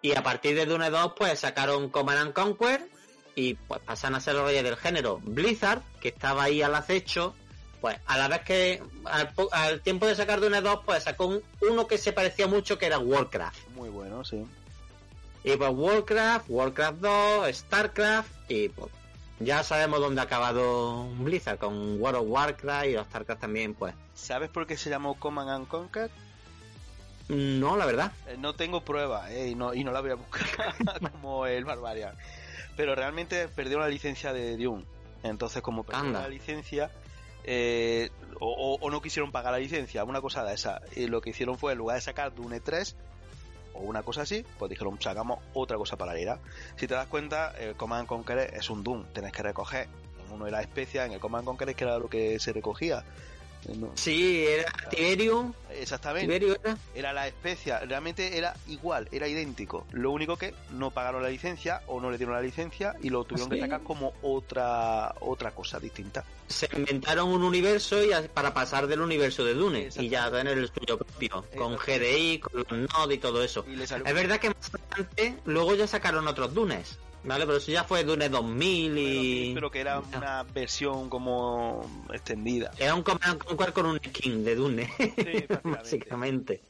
Y a partir de Dune 2, pues sacaron Command and Conquer y pues pasan a ser los reyes del género. Blizzard, que estaba ahí al acecho, pues a la vez que al, tiempo de sacar Dune 2, pues sacó uno que se parecía mucho que era Warcraft. Muy bueno, sí. Y pues Warcraft, Warcraft 2, Starcraft y pues ya sabemos dónde ha acabado Blizzard con World of Warcraft y los Starcraft también, pues. ¿Sabes por qué se llamó Command and Conquer? No, la verdad. Eh, no tengo prueba eh, y, no, y no la voy a buscar como el Barbarian. Pero realmente perdió la licencia de Dune. Entonces, como perdió la licencia, eh, o, no quisieron pagar la licencia, una cosa de esa. Y lo que hicieron fue, en lugar de sacar Dune 3 o una cosa así, pues dijeron, sacamos otra cosa para paralela. Si te das cuenta, el Command Conquer es un Doom. Tienes que recoger uno era especia, en el Command Conquer que era lo que se recogía. Sí, era Tiberium. Exactamente. era. la especia, realmente era igual, era idéntico. Lo único que no pagaron la licencia o no le dieron la licencia y lo tuvieron que sacar como otra otra cosa distinta. Se inventaron un universo y para pasar del universo de Dune y ya tener el suyo propio, con GDI, con los Node y todo eso. es verdad que más adelante luego ya sacaron otros Dunes. Vale, pero eso ya fue Dune 2000 y... Pero que era una versión como extendida. Era un Conquer con un skin de Dune, sí, básicamente.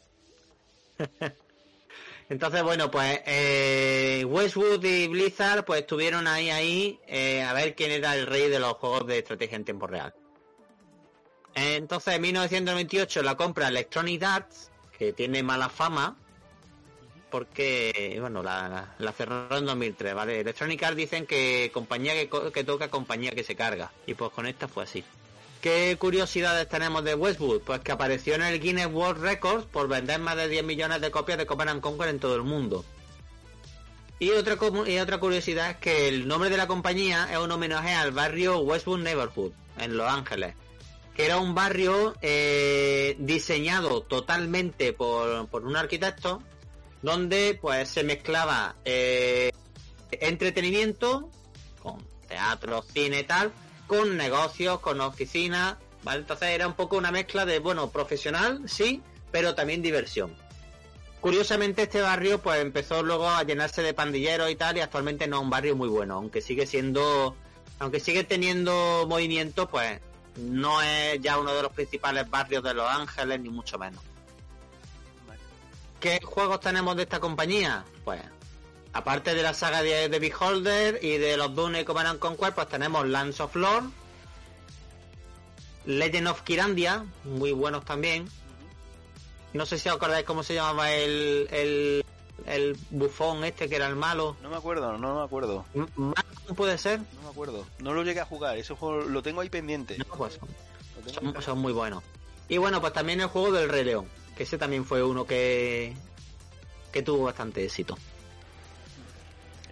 Entonces, bueno, pues eh, Westwood y Blizzard pues estuvieron ahí, ahí, eh, a ver quién era el rey de los juegos de estrategia en tiempo real. Entonces, en 1998 la compra Electronic Arts, que tiene mala fama, porque, bueno, la, cerró en 2003, ¿vale? Electronic Arts dicen que compañía que, toca, compañía que se carga. Y pues con esta fue así. ¿Qué curiosidades tenemos de Westwood? Pues que apareció en el Guinness World Records por vender más de 10 millones de copias de Command Conquer en todo el mundo. Y otra, y otra curiosidad es que el nombre de la compañía es un homenaje al barrio Westwood Neighborhood, en Los Ángeles, que era un barrio eh, diseñado totalmente por, por un arquitecto donde pues se mezclaba eh, entretenimiento con teatro, cine y tal, con negocios, con oficinas, ¿vale? Entonces era un poco una mezcla de, bueno, profesional, sí, pero también diversión. Curiosamente este barrio pues empezó luego a llenarse de pandilleros y tal y actualmente no es un barrio muy bueno, aunque sigue siendo, aunque sigue teniendo movimiento pues no es ya uno de los principales barrios de Los Ángeles ni mucho menos. ¿Qué juegos tenemos de esta compañía? Pues, aparte de la saga de, The Beholder y de los Dune Command Conquer, pues tenemos Lands of Lore, Legend of Kirandia, muy buenos también. No sé si os acordáis cómo se llamaba el, el, el bufón este que era el malo. No me acuerdo, no me acuerdo. puede ser? No me acuerdo. No lo llegué a jugar, ese juego lo tengo ahí pendiente. Pues, son muy buenos. Y bueno, pues también el juego del Rey León que ese también fue uno que, que tuvo bastante éxito.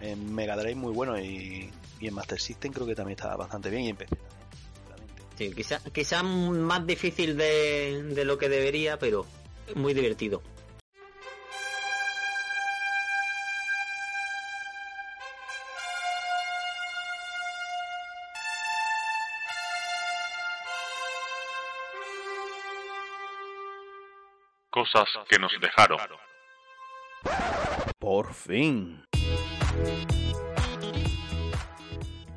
En Mega Drive muy bueno y, en Master System creo que también estaba bastante bien y en PC Sí, quizá, quizá más difícil de, de lo que debería, pero muy divertido. Cosas que nos dejaron. Por fin.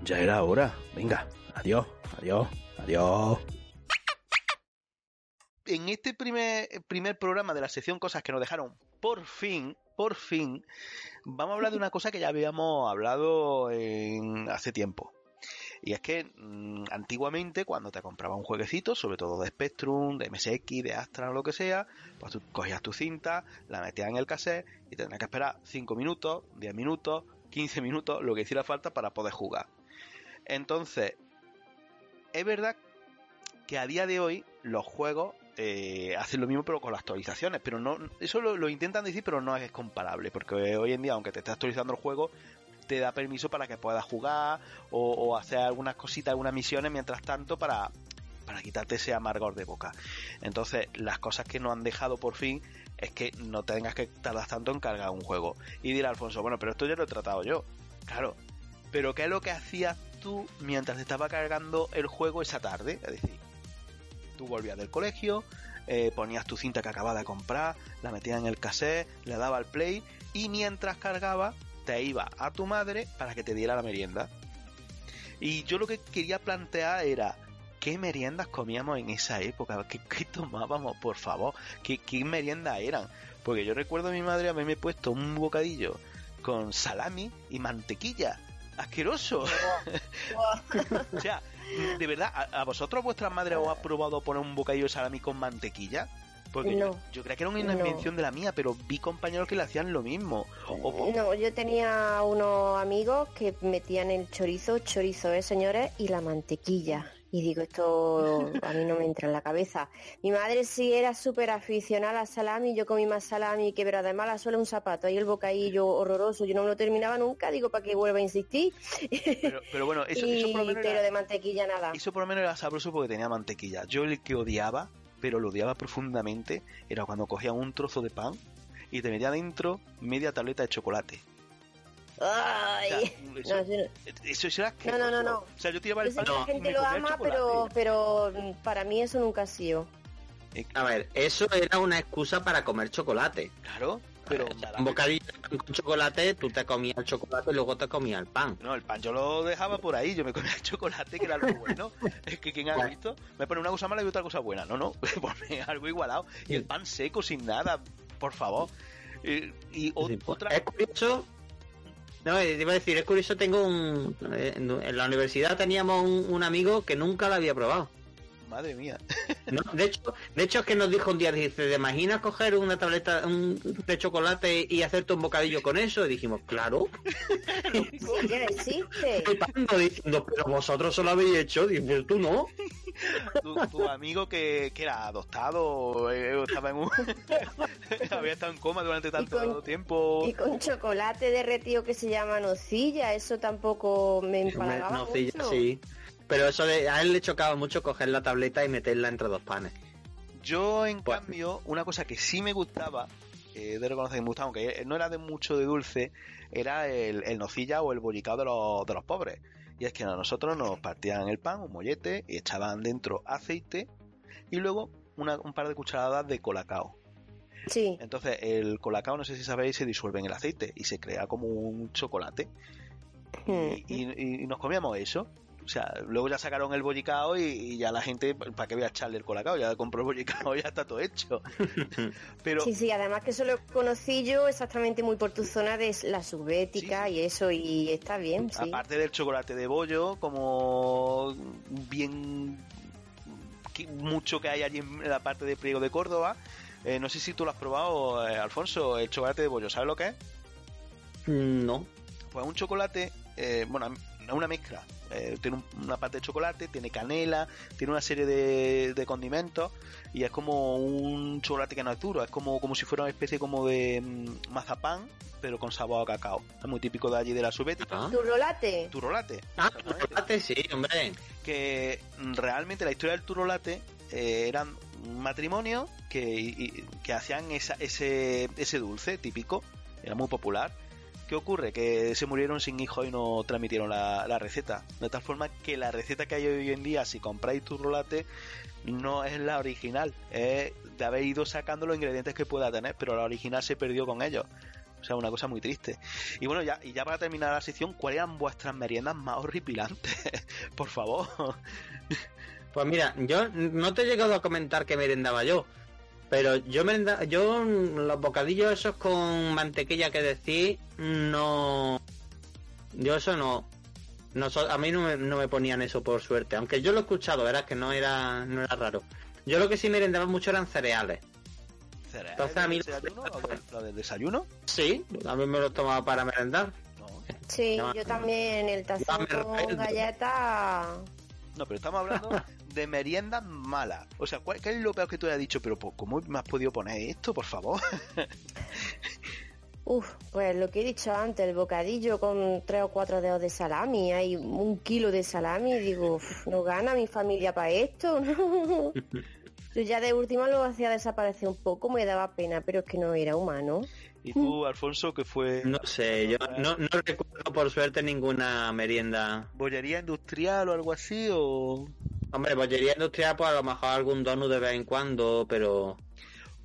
Ya era hora. Venga, adiós, adiós, adiós. En este primer, primer programa de la sección Cosas que nos dejaron, por fin, por fin, vamos a hablar de una cosa que ya habíamos hablado en, hace tiempo. Y es que mm, antiguamente cuando te compraba un jueguecito, sobre todo de Spectrum, de MSX, de Astra o lo que sea, pues tú cogías tu cinta, la metías en el cassette y tendrías que esperar 5 minutos, 10 minutos, 15 minutos, lo que hiciera falta para poder jugar. Entonces, es verdad que a día de hoy los juegos eh, hacen lo mismo pero con las actualizaciones. Pero no, eso lo, lo, intentan decir, pero no es comparable. Porque hoy en día, aunque te esté actualizando el juego, te da permiso para que puedas jugar o, hacer algunas cositas, algunas misiones mientras tanto para, para quitarte ese amargor de boca. Entonces, las cosas que no han dejado por fin es que no tengas que tardar tanto en cargar un juego. Y dirá Alfonso, bueno, pero esto ya lo he tratado yo. Claro. Pero ¿qué es lo que hacías tú mientras estaba cargando el juego esa tarde? Es decir, tú volvías del colegio, eh, ponías tu cinta que acabas de comprar, la metías en el cassette, le daba al play y mientras cargaba te iba a tu madre para que te diera la merienda. Y yo lo que quería plantear era, ¿qué meriendas comíamos en esa época? ¿Qué, qué tomábamos, por favor? ¿Qué, ¿Qué, meriendas eran? Porque yo recuerdo a mi madre haberme puesto un bocadillo con salami y mantequilla. ¡Asqueroso! o sea, de verdad, ¿a, ¿a, vosotros vuestras madres os ha probado poner un bocadillo de salami con mantequilla? Porque no, yo, yo, creía que era una invención no. de la mía, pero vi compañeros que le hacían lo mismo. O, no, yo tenía unos amigos que metían el chorizo, chorizo, ¿eh, señores? Y la mantequilla. Y digo, esto a mí no me entra en la cabeza. Mi madre sí era súper aficionada a salami, yo comí más salami que, pero además la suela un zapato, ahí el bocadillo horroroso, yo no me lo terminaba nunca, digo, para que vuelva a insistir. Pero, pero bueno, eso, y, eso por lo menos Pero era, de mantequilla nada. Eso por lo menos era sabroso porque tenía mantequilla. Yo el que odiaba, pero lo odiaba profundamente, era cuando cogían un trozo de pan y te metía dentro media tableta de chocolate. Ay, o sea, eso, no, eso, era que, no, no, no, no. O sea, yo tiraba el pan. la gente lo ama, pero, pero para mí eso nunca ha sido. A ver, eso era una excusa para comer chocolate. Claro, pero un bocadillo con chocolate, tú te comías el chocolate y luego te comías el pan. No, el pan yo lo dejaba por ahí, yo me comía el chocolate que era algo bueno. es que quien ha visto me pone una cosa mala y otra cosa buena. No, no, ponme algo igualado. Y el pan seco sin nada, por favor. Y, y sí, otra es curioso no, te iba a decir, es curioso, tengo un... En la universidad teníamos un, un amigo que nunca lo había probado. Madre mía. No, de hecho, de hecho es que nos dijo un día, dice, ¿te imaginas coger una tableta un, de chocolate y hacerte un bocadillo con eso? Y dijimos, claro. Existe. diciendo, pero vosotros solo habéis hecho, dices, tú no. Tu, tu, amigo que, que era adoptado eh, estaba en un... había estado en coma durante tanto y con, tiempo y con chocolate derretido que se llama nocilla eso tampoco me empalagaba nocilla, mucho sí pero eso de, a él le chocaba mucho coger la tableta y meterla entre dos panes yo en pues, cambio una cosa que sí me gustaba eh, de reconocer que me gustaba aunque no era de mucho de dulce era el, el nocilla o el bollicao de los, de los pobres y es que a nosotros nos partían el pan, un mollete, y echaban dentro aceite y luego una, un par de cucharadas de colacao. Sí. Entonces el colacao, no sé si sabéis, se disuelve en el aceite y se crea como un chocolate. Hmm. Y, y, y nos comíamos eso. O sea, luego ya sacaron el bollicao y, y, ya la gente, ¿para qué voy a echarle el colacao? Ya compró el bollicao, ya está todo hecho. Pero... Sí, sí, además que eso lo conocí yo exactamente muy por tu zona de la subbética sí. y eso, y está bien, sí. Aparte del chocolate de bollo, como bien mucho que hay allí en la parte de Priego de Córdoba. Eh, no sé si tú lo has probado, eh, Alfonso, el chocolate de bollo, ¿sabes lo que es? No. Pues un chocolate, eh, bueno, es una mezcla eh, tiene una parte de chocolate, tiene canela, tiene una serie de, de, condimentos y es como un chocolate que no es duro, es como, como si fuera una especie como de mmm, mazapán, pero con sabor a cacao. Es muy típico de allí de la subética. ¿Ah? ¿Turrolate? Turrolate. Ah, turrolate, sí, hombre. Que realmente la historia del turrolate eh, eran un matrimonio que, y, que hacían esa, ese, ese dulce típico, era muy popular ¿Qué ocurre? Que se murieron sin hijos y no transmitieron la, receta. De tal forma que la receta que hay hoy en día, si compráis tu rolate, no es la original. Es de haber ido sacando los ingredientes que pueda tener, pero la original se perdió con ellos. O sea, una cosa muy triste. Y bueno, ya, y ya para terminar la sección, ¿cuáles eran vuestras meriendas más horripilantes? Por favor. Pues mira, yo no te he llegado a comentar qué merendaba yo. Pero yo me yo los bocadillos esos con mantequilla que decís, no. Yo eso no. no a mí no me, no me, ponían eso por suerte. Aunque yo lo he escuchado, verás que no era, no era raro. Yo lo que sí merendaba mucho eran cereales. ¿Cereales? Entonces, a mí desayuno, ¿Lo, de, ¿Lo del desayuno? Sí, a mí me lo tomaba para merendar. No. Sí, no, yo también, el tazón con galleta. No, pero estamos hablando de meriendas malas. O sea, ¿cuál, ¿qué es lo peor que tú hayas dicho? Pero pues, ¿cómo me has podido poner esto, por favor? Uf, pues lo que he dicho antes, el bocadillo con tres o cuatro dedos de salami, hay un kilo de salami, y digo, uf, no gana mi familia para esto, ¿no? Yo ya de última lo hacía desaparecer un poco, me daba pena, pero es que no era humano. Y tú, Alfonso, que fue No sé, yo no, no recuerdo por suerte ninguna merienda. bollería industrial o algo así, o... Hombre, bollería industrial, pues a lo mejor algún donut de vez en cuando, pero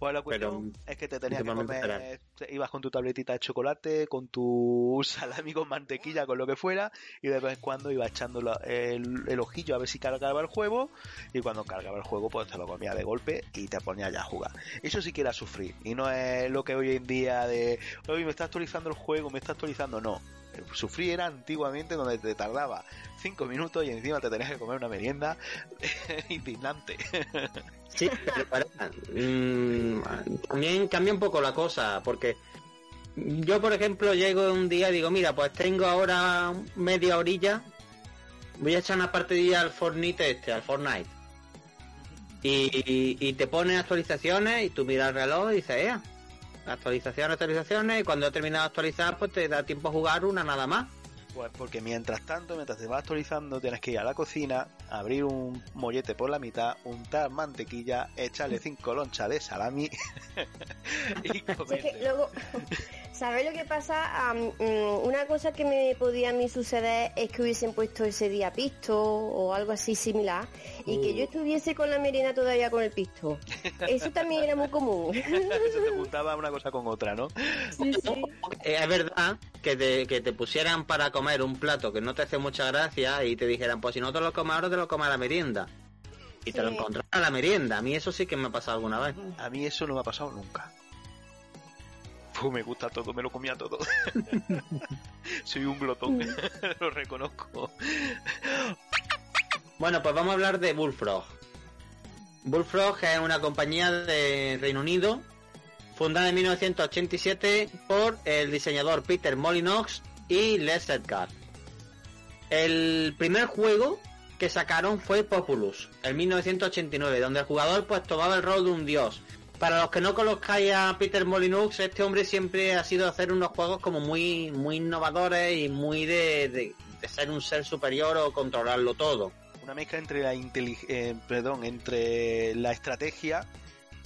Pues la cuestión Pero, es que te tenías que comer, te- ibas con tu tabletita de chocolate, con tu salami con mantequilla, con lo que fuera, y de vez en cuando ibas echando la- el, el ojillo a ver si cargaba el juego, y cuando cargaba el juego, pues te lo comía de golpe y te ponías ya a jugar. Eso sí que era sufrir, y no es lo que hoy en día de, hoy me está actualizando el juego, me está actualizando, no. El Sufrir era antiguamente donde te tardaba 5 minutos y encima te tenías que comer una merienda indignante. Sí, pero mm, también cambia un poco la cosa, porque yo, por ejemplo, llego un día y digo, mira, pues tengo ahora media orilla, voy a echar una partidilla al Fortnite este, al Fortnite. Y, y te pones actualizaciones y tú miras el reloj y dices, "Ea, actualizaciones, actualizaciones, y cuando he terminado de actualizar, pues te da tiempo a jugar una nada más. Pues porque mientras tanto, mientras te vas actualizando, tienes que ir a la cocina, abrir un mollete por la mitad, untar mantequilla, echarle cinco lonchas de salami y Si es que comerte. luego, ¿sabes lo que pasa? Mm, una cosa que me podía a mí suceder es que hubiesen puesto ese día pisto o algo así similar y que yo estuviese con la merienda todavía con el pisto. Eso también era muy común. Se te juntaba una cosa con otra, ¿no? Sí, sí. Eh, Es verdad que te, que te pusieran para comer un plato que no te hace mucha gracia y te dijeran, pues si no te lo comes ahora, te lo comes a la merienda. Y te lo encontrás a la merienda. A mí eso sí que me ha pasado alguna vez. A mí eso no me ha pasado nunca. Pues me gusta todo, me lo comía todo. Soy un glotón, lo reconozco. Bueno, pues vamos a hablar de Bullfrog. Bullfrog es una compañía de Reino Unido, fundada en 1987 por el diseñador Peter Molyneux y Les Edgar. El primer juego que sacaron fue Populus, en 1989, donde el jugador pues tomaba el rol de un dios. Para los que no conozcáis a Peter Molyneux, este hombre siempre ha sido hacer unos juegos como muy, muy innovadores y muy de, de- ser un ser superior o controlarlo todo. Una mezcla entre la eh, perdón, entre la estrategia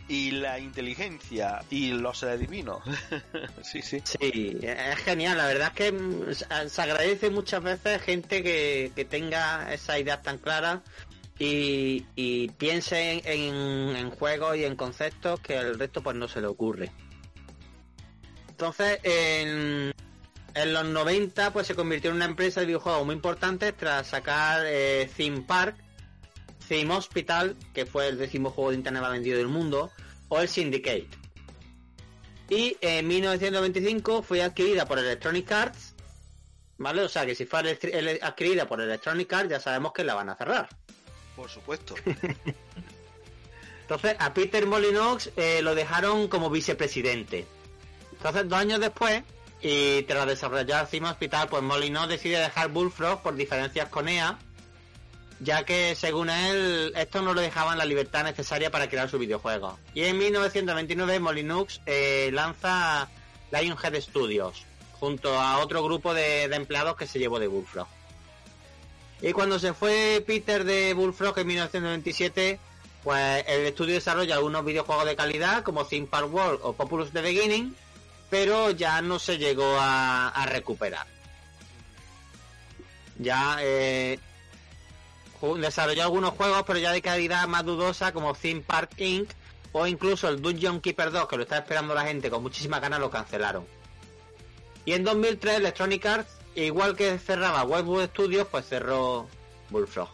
y la inteligencia y los seres divinos. sí, sí. Sí, es genial. La verdad es que mm, se se agradece muchas veces gente que, que tenga esas ideas tan claras y, y piense en, en- en juegos y en conceptos que al resto pues no se le ocurre. Entonces, en, en los 90 pues se convirtió en una empresa de videojuegos muy importante tras sacar eh, Theme Park, Theme Hospital, que fue el décimo juego de internet más vendido del mundo, o el Syndicate. Y en 1925 fue adquirida por Electronic Arts, ¿vale? O sea que si fue adquirida por Electronic Arts ya sabemos que la van a cerrar. Por supuesto. Entonces a Peter Molyneux eh, lo dejaron como vicepresidente. Entonces dos años después, y tras desarrollar Cima Hospital, pues Molyneux decide dejar Bullfrog por diferencias con EA, ya que según él esto no le dejaban la libertad necesaria para crear su videojuego. Y en 1929 Molyneux eh, lanza Lionhead Studios, junto a otro grupo de, empleados que se llevó de Bullfrog. Y cuando se fue Peter de Bullfrog en 1997, pues el estudio desarrolla algunos videojuegos de calidad como Theme Park World o Populous The Beginning, pero ya no se llegó a, a recuperar. Ya eh, desarrolló algunos juegos, pero ya de calidad más dudosa como Theme Park Inc. o incluso el Dungeon Keeper 2, que lo está esperando la gente con muchísimas ganas, lo cancelaron. Y en 2003 Electronic Arts, igual que cerraba Westwood Studios, pues cerró Bullfrog.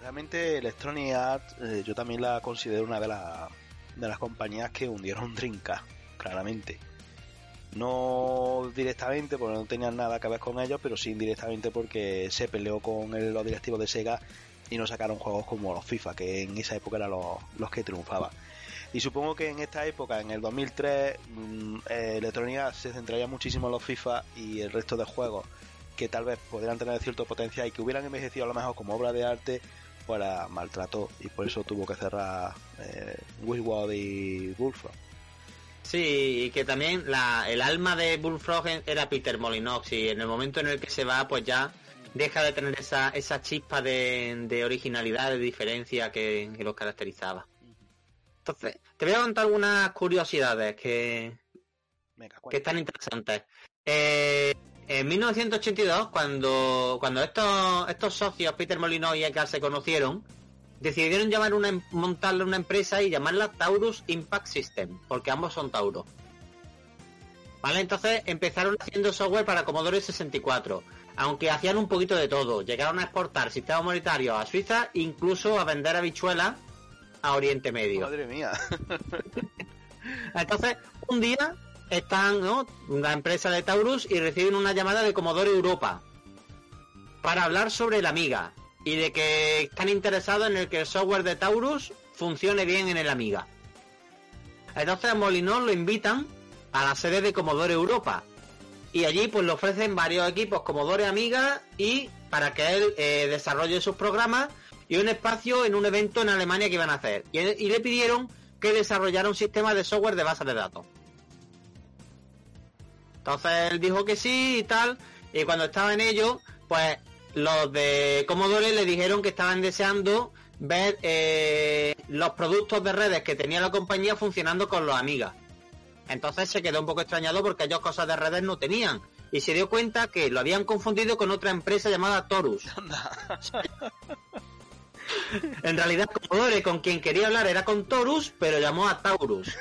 Realmente Electronic Arts eh, yo también la considero una de, las de las compañías que hundieron Drinka, claramente. No directamente porque no tenían nada que ver con ellos, pero sí indirectamente porque se peleó con el- los directivos de Sega y no sacaron juegos como los FIFA, que en esa época eran los, los que triunfaban. Y supongo que en esta época, en el 2003, mm, eh, Electronic Arts se centraría muchísimo en los FIFA y el resto de juegos que tal vez podrían tener cierto potencial y que hubieran envejecido a lo mejor como obra de arte, fuera maltrato y por eso tuvo que cerrar eh, y Bullfrog. Sí, y que también la, el alma de Bullfrog era Peter Molinox y en el momento en el que se va, pues ya deja de tener esa, esa chispa de, originalidad, de diferencia que, los caracterizaba. Entonces, te voy a contar algunas curiosidades que, que están interesantes. Eh, en 1982, cuando, cuando estos, estos socios, Peter Molinox y Eka, se conocieron, decidieron llamar una, montarle una empresa y llamarla Taurus Impact System, porque ambos son Tauro. ¿Vale? Entonces empezaron haciendo software para Commodore 64, aunque hacían un poquito de todo. Llegaron a exportar sistemas monetarios a Suiza, incluso a vender habichuelas a Oriente Medio. Madre mía. Entonces, un día están, ¿no? La empresa de Taurus y reciben una llamada de Commodore Europa para hablar sobre la Amiga y de que están interesados en el que el software de Taurus funcione bien en el Amiga. Entonces a Molinón lo invitan a la sede de Commodore Europa y allí pues le ofrecen varios equipos Commodore Amiga y para que él eh, desarrolle sus programas y un espacio en un evento en Alemania que iban a hacer. Y, y, le pidieron que desarrollara un sistema de software de base de datos. Entonces él dijo que sí y tal, y cuando estaba en ello, pues los de Commodore le dijeron que estaban deseando ver eh, los productos de redes que tenía la compañía funcionando con los amigas. Entonces se quedó un poco extrañado porque ellos cosas de redes no tenían. Y se dio cuenta que lo habían confundido con otra empresa llamada Torus. en realidad Commodore con quien quería hablar era con Torus, pero llamó a Taurus.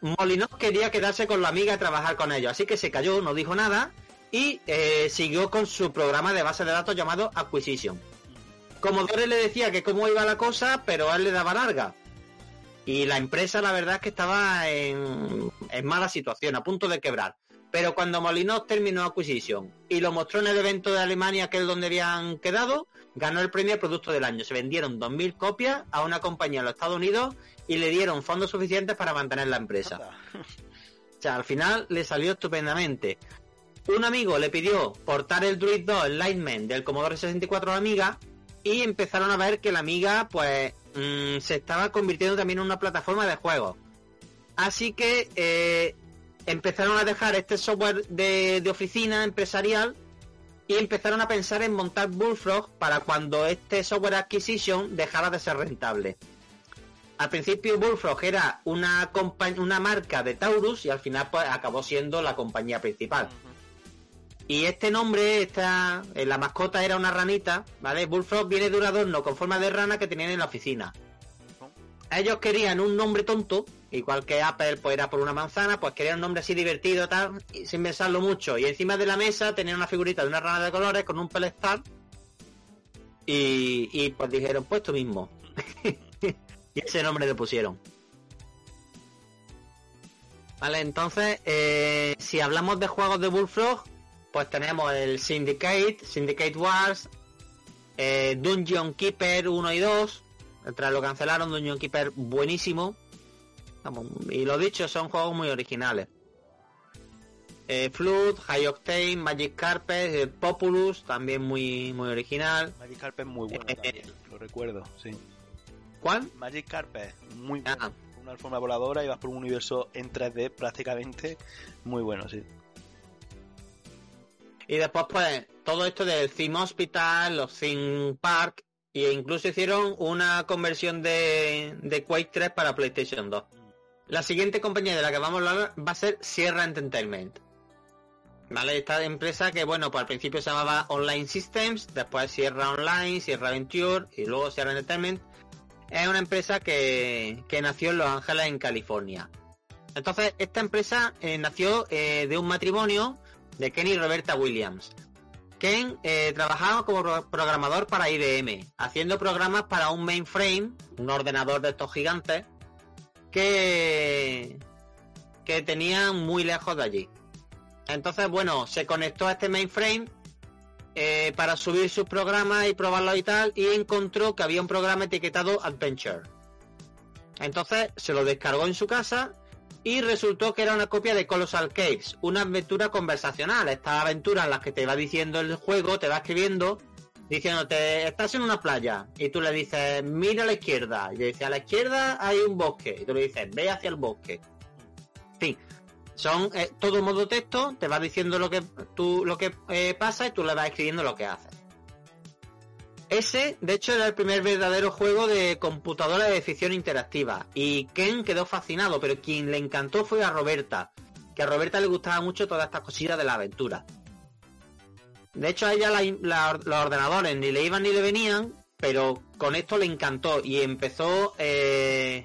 Molinós quería quedarse con la amiga y trabajar con ellos, así que se cayó, no dijo nada y eh, siguió con su programa de base de datos llamado Acquisition. Commodore le decía que cómo iba la cosa, pero a él le daba larga. Y la empresa, la verdad es que estaba en, mala situación, a punto de quebrar. Pero cuando Molinos terminó Acquisition y lo mostró en el evento de Alemania, que es donde habían quedado, ganó el premio Producto del Año. Se vendieron 2.000 copias a una compañía en los Estados Unidos y le dieron fondos suficientes para mantener la empresa. O sea, al final le salió estupendamente. Un amigo le pidió portar el Druid 2 Enlightenment del Commodore 64 a Amiga y empezaron a ver que la Amiga pues mm, se estaba convirtiendo también en una plataforma de juegos. Así que eh, empezaron a dejar este software de, de, oficina empresarial y empezaron a pensar en montar Bullfrog para cuando este software acquisition dejara de ser rentable. Al principio Bullfrog era una, una marca de Taurus y al final pues acabó siendo la compañía principal. Y este nombre, esta, eh, la mascota era una ranita, ¿vale? Bullfrog viene de un adorno con forma de rana que tenían en la oficina. Ellos querían un nombre tonto, igual que Apple pues era por una manzana, pues querían un nombre así divertido, tal, sin pensarlo mucho. Y encima de la mesa tenían una figurita de una rana de colores con un pelestar. Y, y pues dijeron, pues esto mismo. y ese nombre le pusieron. Vale, entonces, eh, si hablamos de juegos de Bullfrog, pues tenemos el Syndicate, Syndicate Wars, eh, Dungeon Keeper 1 y 2. Tras lo cancelaron, Dungeon Keeper buenísimo. y lo dicho, son juegos muy originales. Eh, Flood, High Octane, Magic Carpet, eh, Populus, también muy muy original. Magic Carpet muy bueno eh, lo recuerdo, sí. ¿Cuál? Magic Carpet, muy bueno. Ah. Una forma voladora y vas por un universo en 3D prácticamente muy bueno, sí. Y después, pues, todo esto del Theme Hospital, los Theme Park, e incluso hicieron una conversión de, de Quake 3 para PlayStation 2. La siguiente compañía de la que vamos a hablar va a ser Sierra Entertainment. ¿Vale? Esta empresa que, bueno, pues al principio se llamaba Online Systems, después Sierra Online, Sierra Venture y luego Sierra Entertainment. Es una empresa que, nació en Los Ángeles, en California. Entonces, esta empresa eh, nació eh, de un matrimonio de Ken y Roberta Williams. Ken eh, trabajaba como programador para IBM, haciendo programas para un mainframe, un ordenador de estos gigantes, que, que tenían muy lejos de allí. Entonces, bueno, se conectó a este mainframe eh, para subir sus programas y probarlo y tal, y encontró que había un programa etiquetado Adventure. Entonces se lo descargó en su casa y resultó que era una copia de Colossal Caves, una aventura conversacional. Esta aventura en la que te va diciendo el juego, te va escribiendo diciéndote, estás en una playa y tú le dices, mira a la izquierda. Y le dice, a la izquierda hay un bosque. Y tú le dices, ve hacia el bosque. En fin, son eh, todo modo texto, te va diciendo lo que tú lo que eh, pasa y tú le vas escribiendo lo que haces. Ese, de hecho, era el primer verdadero juego de computadora de ficción interactiva. Y Ken quedó fascinado, pero quien le encantó fue a Roberta. Que a Roberta le gustaba mucho todas estas cosillas de la aventura. De hecho, a ella los ordenadores ni le iban ni le venían, pero con esto le encantó y empezó eh,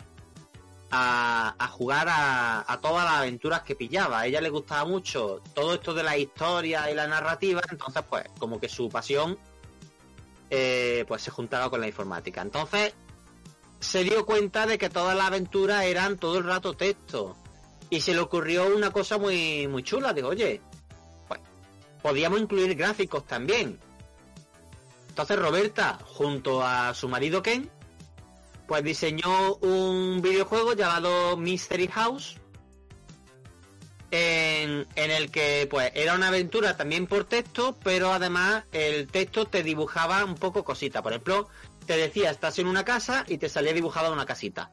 a, jugar a, todas las aventuras que pillaba. A ella le gustaba mucho todo esto de la historia y la narrativa, entonces pues como que su pasión eh, pues se juntaba con la informática. Entonces se dio cuenta de que todas las aventuras eran todo el rato texto. Y se le ocurrió una cosa muy, muy chula. Digo, oye, pues, podíamos incluir gráficos también. Entonces Roberta, junto a su marido Ken, pues diseñó un videojuego llamado Mystery House, en, el que pues era una aventura también por texto, pero además el texto te dibujaba un poco cosita. Por ejemplo, te decía estás en una casa y te salía dibujada una casita.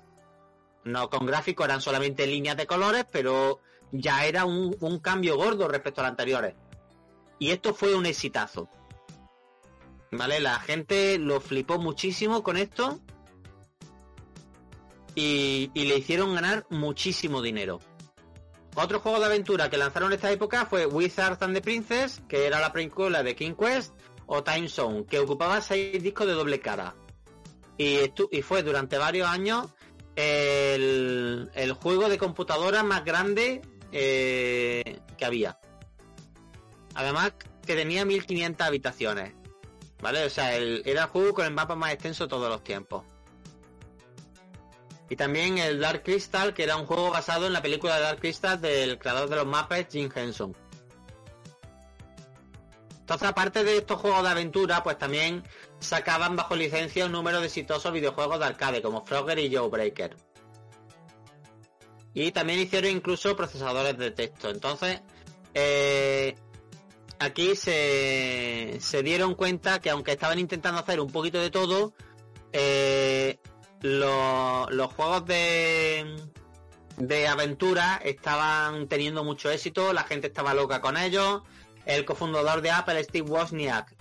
No con gráfico, eran solamente líneas de colores, pero ya era un, cambio gordo respecto a los anteriores. Y esto fue un exitazo. ¿Vale? La gente lo flipó muchísimo con esto. Y le hicieron ganar muchísimo dinero. Otro juego de aventura que lanzaron esta época fue Wizards and the Princess, que era la precuela de King Quest, o Time Zone, que ocupaba seis discos de doble cara. Y, y fue durante varios años el, juego de computadora más grande eh, que había. Además que tenía 1500 habitaciones. ¿Vale? O sea, era el juego con el mapa más extenso de todos los tiempos. Y también el Dark Crystal, que era un juego basado en la película de Dark Crystal del creador de los mapas, Jim Henson. Entonces, aparte de estos juegos de aventura, pues también sacaban bajo licencia un número de exitosos videojuegos de arcade, como Frogger y Joe Breaker. Y también hicieron incluso procesadores de texto. Entonces, eh, aquí se, se dieron cuenta que aunque estaban intentando hacer un poquito de todo, eh, los, juegos de, de aventura estaban teniendo mucho éxito, la gente estaba loca con ellos. El cofundador de Apple, Steve Wozniak,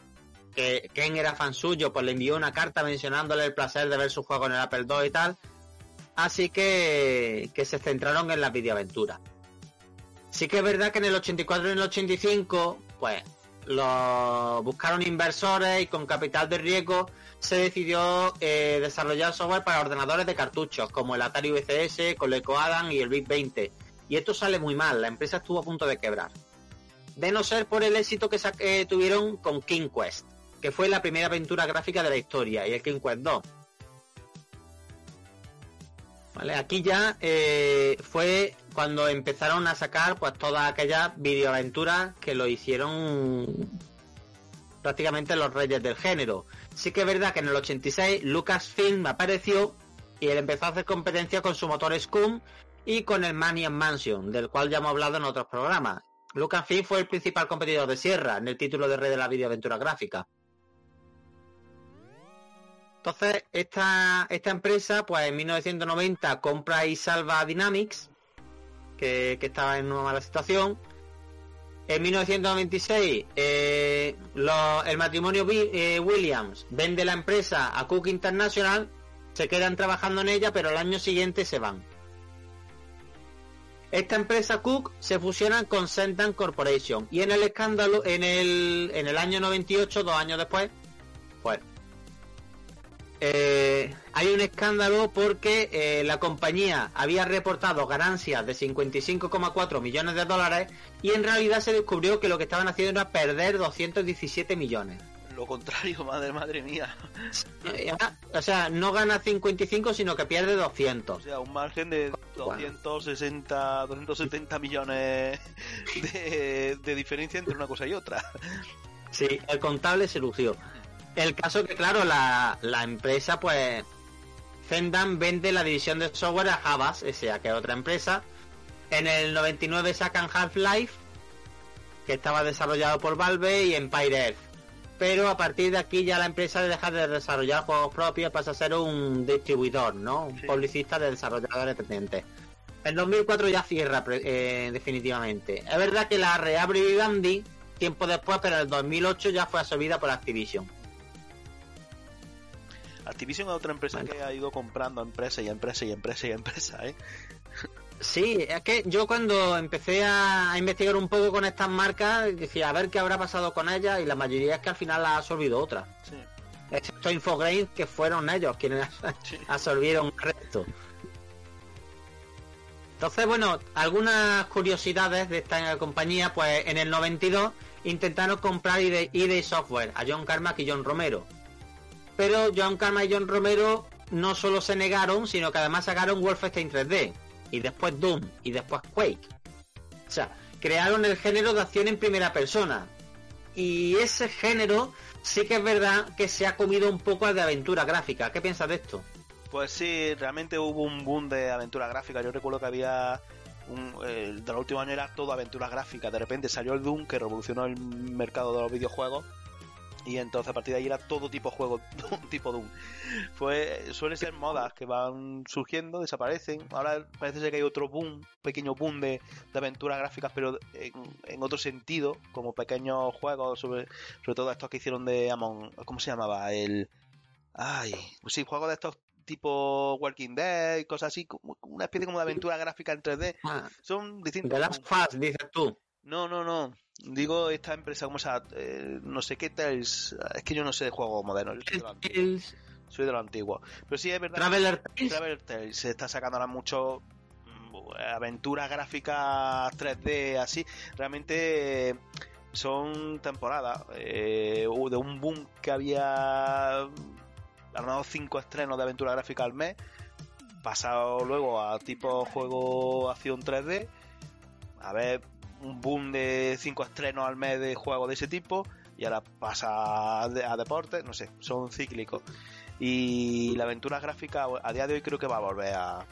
que Ken era fan suyo, pues le envió una carta mencionándole el placer de ver su juego en el Apple II y tal. Así que, que se centraron en las videoaventuras. Sí que es verdad que en el 84 y en el 85, pues lo buscaron inversores y con capital de riesgo se decidió eh, desarrollar software para ordenadores de cartuchos como el Atari VCS, Coleco Adam y el Big 20. Y esto sale muy mal, la empresa estuvo a punto de quebrar. De no ser por el éxito que eh, tuvieron con King Quest, que fue la primera aventura gráfica de la historia, y el King Quest 2. Vale, aquí ya eh, fue cuando empezaron a sacar pues todas aquellas videoaventuras que lo hicieron prácticamente los reyes del género. Sí que es verdad que en el 86 Lucasfilm apareció y él empezó a hacer competencia con su motor Scum y con el Maniac Mansion, del cual ya hemos hablado en otros programas. Lucasfilm fue el principal competidor de Sierra en el título de red de la videoaventura gráfica. Entonces, esta, esta empresa, pues en 1990 compra y salva Dynamics, que, estaba en una mala situación. En 1996, eh, el matrimonio eh, Williams vende la empresa a Cook International, se quedan trabajando en ella, pero el año siguiente se van. Esta empresa Cook se fusiona con Sentan Corporation y en el escándalo, en el, en el año 98, dos años después, pues eh, hay un escándalo porque eh, la compañía había reportado ganancias de 55,4 millones de dólares y en realidad se descubrió que lo que estaban haciendo era perder 217 millones. Lo contrario, madre, madre mía. Eh, o sea, no gana 55, sino que pierde 200. O sea, un margen de 260, 270 millones de, de diferencia entre una cosa y otra. Sí, el contable se lució. El caso que, claro, la, empresa, pues, Zendan vende la división de software a Havas S.A., que es otra empresa. En el 99 sacan Half-Life, que estaba desarrollado por Valve, y Empire Earth. pero a partir de aquí ya la empresa deja de desarrollar juegos propios, pasa a ser un distribuidor, ¿no? Un publicista de desarrolladores independientes. En 2004 ya cierra eh, definitivamente. Es verdad que la reabre Vivendi tiempo después, pero en el 2008 ya fue absorbida por Activision. Activision es otra empresa que ha ido comprando empresa y empresa y empresa y empresa, ¿eh? Sí, es que yo cuando empecé a, investigar un poco con estas marcas, decía a ver qué habrá pasado con ellas y la mayoría es que al final las ha absorbido otra. Sí. Excepto Infogrames, que fueron ellos quienes absorbieron el resto. Entonces, bueno, algunas curiosidades de esta compañía, pues en el 92 intentaron comprar ID, Software a John Carmack y John Romero. Pero John Carmack y John Romero no solo se negaron, sino que además sacaron Wolfenstein 3D y después Doom y después Quake. O sea, crearon el género de acción en primera persona. Y ese género sí que es verdad que se ha comido un poco de aventura gráfica. ¿Qué piensas de esto? Pues sí, realmente hubo un boom de aventura gráfica. Yo recuerdo que había de los últimos años era todo aventura gráfica. De repente salió el Doom que revolucionó el mercado de los videojuegos y entonces a partir de ahí era todo tipo de juego, tipo Doom. Fue, suelen ser modas que van surgiendo, desaparecen. Ahora parece ser que hay otro boom, pequeño boom de, de aventuras gráficas, pero en, otro sentido, como pequeños juegos, sobre, sobre todo estos que hicieron de Amon, ¿cómo se llamaba? El... Ay, pues sí, juegos de estos tipo Walking Dead y cosas así, como una especie como de aventura gráfica en 3D. Ah. Son distintos. De Last Fast, dices tú. No, no, no. Digo esta empresa, como sea, eh, no sé qué Tales. Es que yo no sé de juegos modernos. soy de, lo antiguo. Pero sí es verdad. Traveler Tales. Se está sacando ahora mucho mm, aventuras gráficas 3D así. Realmente son temporadas eh, de un boom que había ganado cinco estrenos de aventura gráfica al mes. Pasado luego a tipo juego acción 3D. A ver, un boom de cinco estrenos al mes de juegos de ese tipo y ahora pasa a, deporte, no sé, son cíclicos. Y la aventura gráfica a día de hoy creo que va a volver a...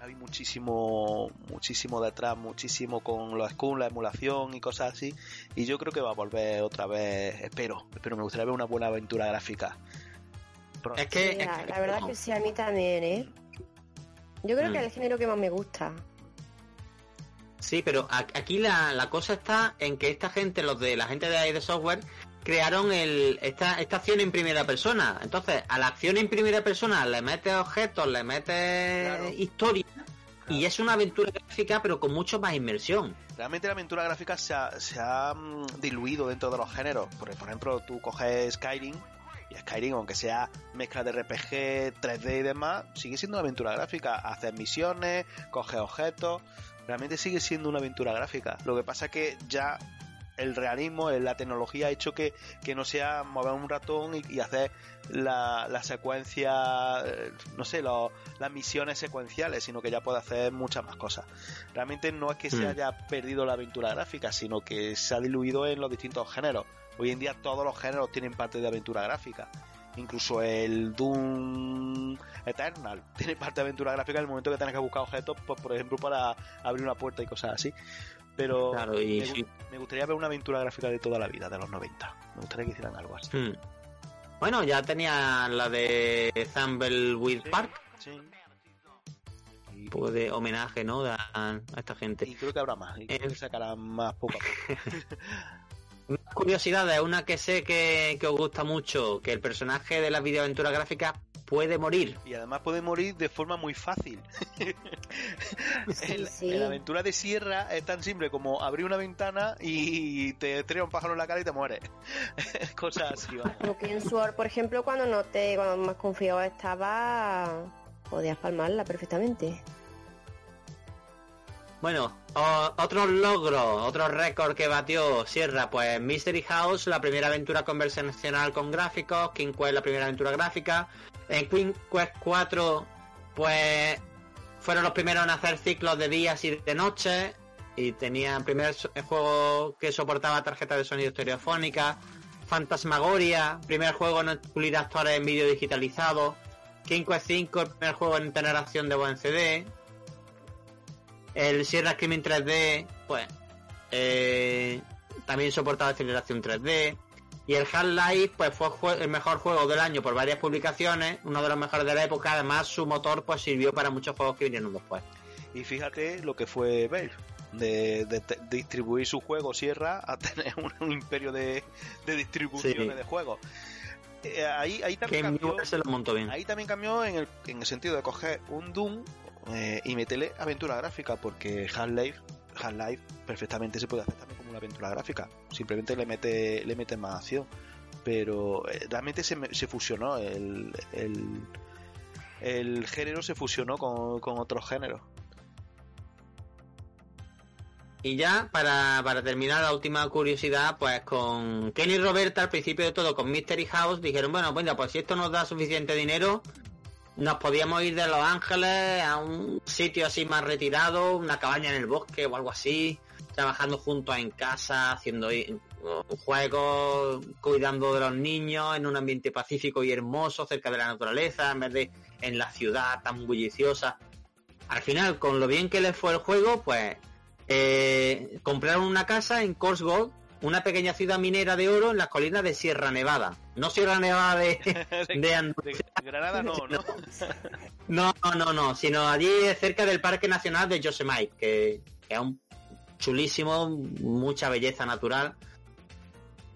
Hay muchísimo, muchísimo detrás, muchísimo con los Scum, la emulación y cosas así. Y yo creo que va a volver otra vez, espero, espero, me gustaría ver una buena aventura gráfica. Es que, la, verdad que sí, a mí también, ¿eh? Yo creo que mm. es el género que más me gusta. Sí, pero aquí la, cosa está en que esta gente, los de la gente de de Software, crearon el, esta, esta acción en primera persona. Entonces, a la acción en primera persona le metes objetos, le metes historia. Y es una aventura gráfica, pero con mucho más inmersión. Realmente la aventura gráfica se ha, se ha mm, diluido dentro de los géneros. Por, por ejemplo, tú coges Skyrim, y Skyrim, aunque sea mezcla de RPG, 3D y demás, sigue siendo una aventura gráfica. Haces misiones, coges objetos realmente sigue siendo una aventura gráfica. Lo que pasa es que ya el realismo, la tecnología ha hecho que, no sea mover un ratón y, hacer la, secuencia, eh, no sé, las misiones secuenciales, sino que ya puede hacer muchas más cosas. Realmente no es que se hmm. haya perdido la aventura gráfica, sino que se ha diluido en los distintos géneros. Hoy en día todos los géneros tienen parte de aventura gráfica. Incluso el Doom Eternal tiene parte de aventura gráfica en el momento que tienes que buscar objetos, pues, por ejemplo, para abrir una puerta y cosas así. Pero me, gustaría ver una aventura gráfica de toda la vida, de los 90. Me gustaría que hicieran algo así. Hmm. Bueno, ya tenía la de Thumbleweed Park. Sí. Un poco de homenaje, ¿no? A, esta gente. Y creo que habrá más. Y creo que eh. sacarán más poco a poco. curiosidades, una que sé que, os gusta mucho, que el personaje de la videoaventura gráfica puede morir. Y además puede morir de forma muy fácil. En la aventura de Sierra es tan simple como abrir una ventana y te estrella un pájaro en la cara y te mueres. Cosas así, en Sword, por ejemplo, cuando no te, cuando más confiado estaba, podías palmarla perfectamente. Bueno, otros logros, otro récord que batió Sierra, pues Mystery House, la primera aventura conversacional con gráficos, King Quest, la primera aventura gráfica. En King Quest 4, pues fueron los primeros en hacer ciclos de días y de noches. Y tenían primer juego que soportaba tarjeta de sonido estereofónica. Fantasmagoria, primer juego en incluir actores en vídeo digitalizado. King Quest 5, el primer juego en tener acción de buen CD. El Sierra Screaming 3D, pues, eh, también soportaba aceleración 3D. Y el Half-Life pues fue el mejor juego del año por varias publicaciones, uno de los mejores de la época, además su motor pues sirvió para muchos juegos que vinieron después. Y fíjate lo que fue Valve, de, distribuir su juego Sierra a tener un, imperio de, distribuciones de juegos. Eh, ahí, ahí, también cambió, ahí también cambió en el, en el sentido de coger un Doom eh, y meterle aventura gráfica, porque Half-Life Half-Life perfectamente se puede hacer también como una aventura gráfica. Simplemente le mete, le mete más acción. Pero eh, realmente se, se fusionó el, el, género se fusionó con, con otros géneros. Y ya, para, para, terminar la última curiosidad, pues con Kenny Roberta al principio de todo con Mystery House dijeron, bueno, pues, pues si esto nos da suficiente dinero, nos podíamos ir de Los Ángeles a un sitio así más retirado, una cabaña en el bosque o algo así, trabajando juntos en casa, haciendo juegos, cuidando de los niños en un ambiente pacífico y hermoso, cerca de la naturaleza, en vez de en la ciudad tan bulliciosa. Al final, con lo bien que les fue el juego, pues eh, compraron una casa en Gold una pequeña ciudad minera de oro en las colinas de Sierra Nevada. No Sierra Nevada de, de, Granada, no, ¿no? no, no, no, sino allí cerca del Parque Nacional de Yosemite, que, es un chulísimo, mucha belleza natural.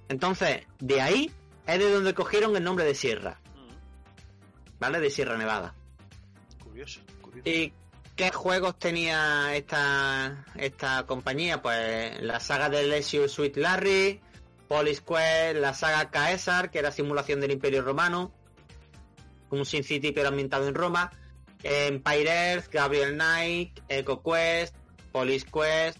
Entonces, de ahí es de donde cogieron el nombre de Sierra. Mm. ¿Vale? De Sierra Nevada. Curioso, curioso. Y ¿Qué juegos tenía esta, esta compañía? Pues la saga de Leisure Suite Larry, Police Quest, la saga Caesar, que era simulación del Imperio Romano, un Sin City pero ambientado en Roma, Empire Earth, Gabriel Knight, Eco Quest, Police Quest,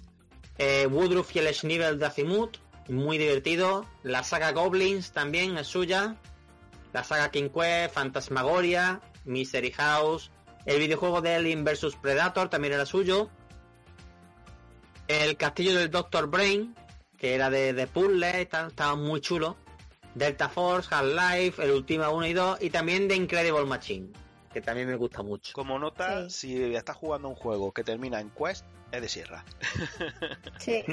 eh, Woodruff y el Schnivel de Azimuth, muy divertido, la saga Goblins también es suya, la saga King Quest, Fantasmagoria, Mystery House, el videojuego de Alien vs Predator también era suyo. El castillo del Doctor Brain, que era de, de puzzle, estaba, muy chulo. Delta Force, Half-Life, el Ultima 1 y 2 y también The Incredible Machine, que también me gusta mucho. Como nota, si estás jugando un juego que termina en Quest, es de Sierra. Sí.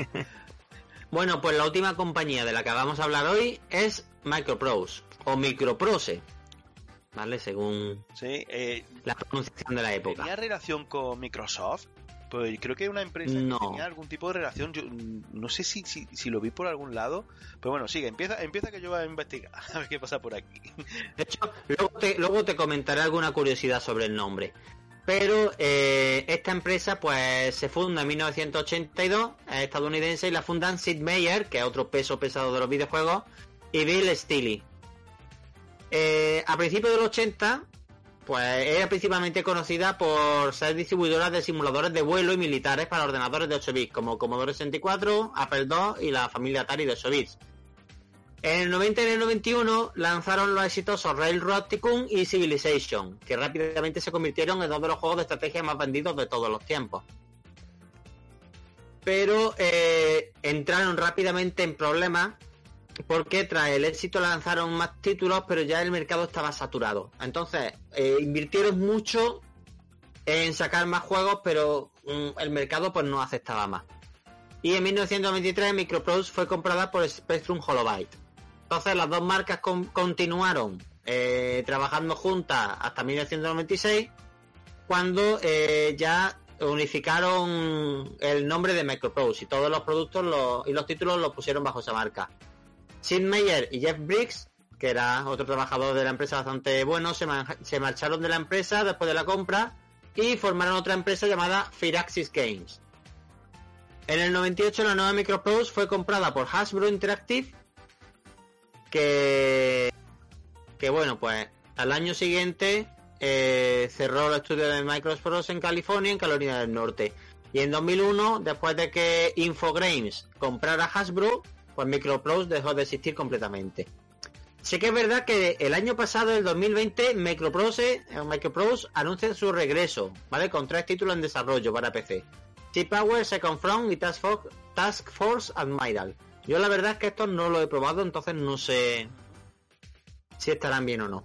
bueno, pues la última compañía de la que vamos a hablar hoy es Microprose o Microprose ¿vale? Según eh, la pronunciación de la época. ¿Tenía relación con Microsoft? Pues creo que una empresa que tenía algún tipo de relación. Yo no sé si, si, lo vi por algún lado. Pero bueno, sigue, empieza, empieza que yo voy a investigar a ver qué pasa por aquí. De hecho, luego te, luego te comentaré alguna curiosidad sobre el nombre. Pero eh, esta empresa pues se funda en 1982, es estadounidense, y la fundan Sid Meier, que es otro peso pesado de los videojuegos, y Bill Steele. Eh, a principios del 80, pues era principalmente conocida por ser distribuidora de simuladores de vuelo y militares para ordenadores de 8 bits, como Commodore 64, Apple II y la familia Atari de 8 bits. En el 90 y en el 91 lanzaron los exitosos Railroad Tycoon y Civilization, que rápidamente se convirtieron en dos de los juegos de estrategia más vendidos de todos los tiempos. Pero eh, entraron rápidamente en problemas porque tras el éxito lanzaron más títulos, pero ya el mercado estaba saturado. Entonces, eh, invirtieron mucho en sacar más juegos, pero mm, el mercado pues no aceptaba más. Y en 1923 Microprose fue comprada por Spectrum Holobyte. Entonces las dos marcas continuaron eh, trabajando juntas hasta 1996, cuando eh, ya unificaron el nombre de Microprose y todos los productos y los títulos los pusieron bajo esa marca. Sid Meier y Jeff Briggs, que era otro trabajador de la empresa bastante bueno, se, marcharon de la empresa después de la compra y formaron otra empresa llamada Firaxis Games. En el 98 la nueva Microprose fue comprada por Hasbro Interactive, que, que bueno, pues al año siguiente eh, cerró el estudio de Microprose en California, en Carolina del Norte. Y en 2001, después de que Infogrames comprara Hasbro, pues Microprose dejó de existir completamente. Sé que es verdad que el año pasado, el 2020, Microprose, Microprose su regreso, ¿vale? Con tres títulos en desarrollo para PC. T-Power, Second Front y Task Force, Task Force Admiral. Yo la verdad es que estos no lo he probado, entonces no sé si estarán bien o no.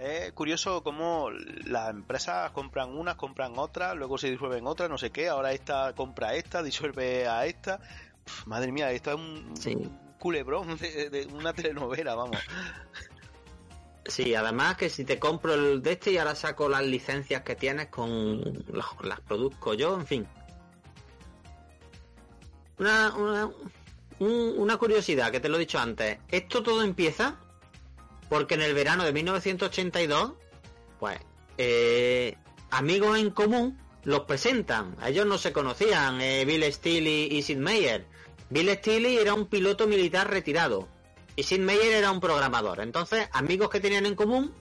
Es curioso cómo las empresas compran unas, compran otras, luego se disuelven otras, no sé qué, ahora esta compra esta, disuelve a esta madre mía, esto es un, culebrón de, una telenovela, vamos. Sí, además que si te compro el de este y ahora saco las licencias que tienes con las, produzco yo, en fin. Una, una, una curiosidad que te lo he dicho antes. Esto todo empieza porque en el verano de 1982, pues, eh, amigos en común los presentan. Ellos no se conocían, eh, Bill Steele y, Sid Meier. Bill Steele era un piloto militar retirado y Sid Meier era un programador. Entonces, amigos que tenían en común,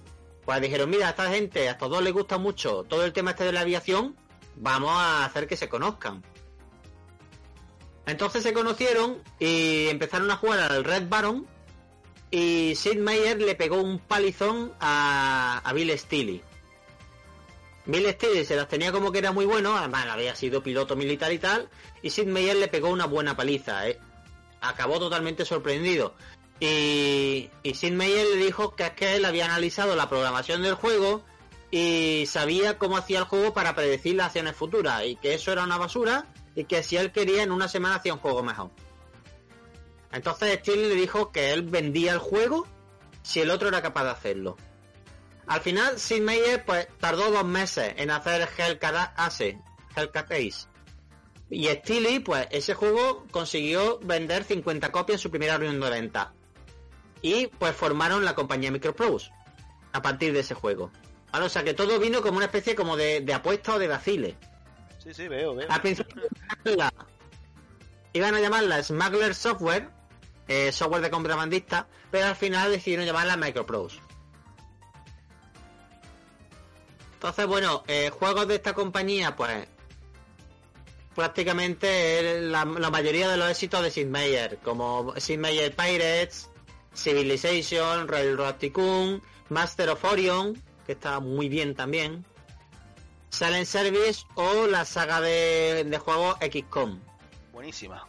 pues dijeron, mira, a esta gente, a estos dos les gusta mucho todo el tema este de la aviación, vamos a hacer que se conozcan. Entonces se conocieron y empezaron a jugar al Red Baron y Sid Meier le pegó un palizón a, Bill Steele. Bill Steele se las tenía como que era muy bueno, además había sido piloto militar y tal, y Sid Meier le pegó una buena paliza. ¿eh? Acabó totalmente sorprendido. Y, y Sid Meier le dijo que es que él había analizado la programación del juego y sabía cómo hacía el juego para predecir las acciones futuras y que eso era una basura y que si él quería en una semana hacía un juego mejor. Entonces Steele le dijo que él vendía el juego si el otro era capaz de hacerlo. Al final, Sid Meier pues tardó dos meses en hacer Hellcat Ace, Hellcat Ace. Y Steele, pues ese juego consiguió vender 50 copias en su primera reunión de venta. Y pues formaron la compañía Microprose a partir de ese juego. o sea que todo vino como una especie como de, apuesta o de vacile. Sí, sí, veo, veo. Al principio iban a llamarla Smuggler Software eh, software de contrabandista, pero al final decidieron llamarla Microprose. Entonces, bueno, eh, juegos de esta compañía, pues prácticamente la, mayoría de los éxitos de Sid Meier, como Sid Meier Pirates, Civilization, Railroad Tycoon, Master of Orion, que está muy bien también, Silent Service o la saga de, de juegos XCOM. Buenísima.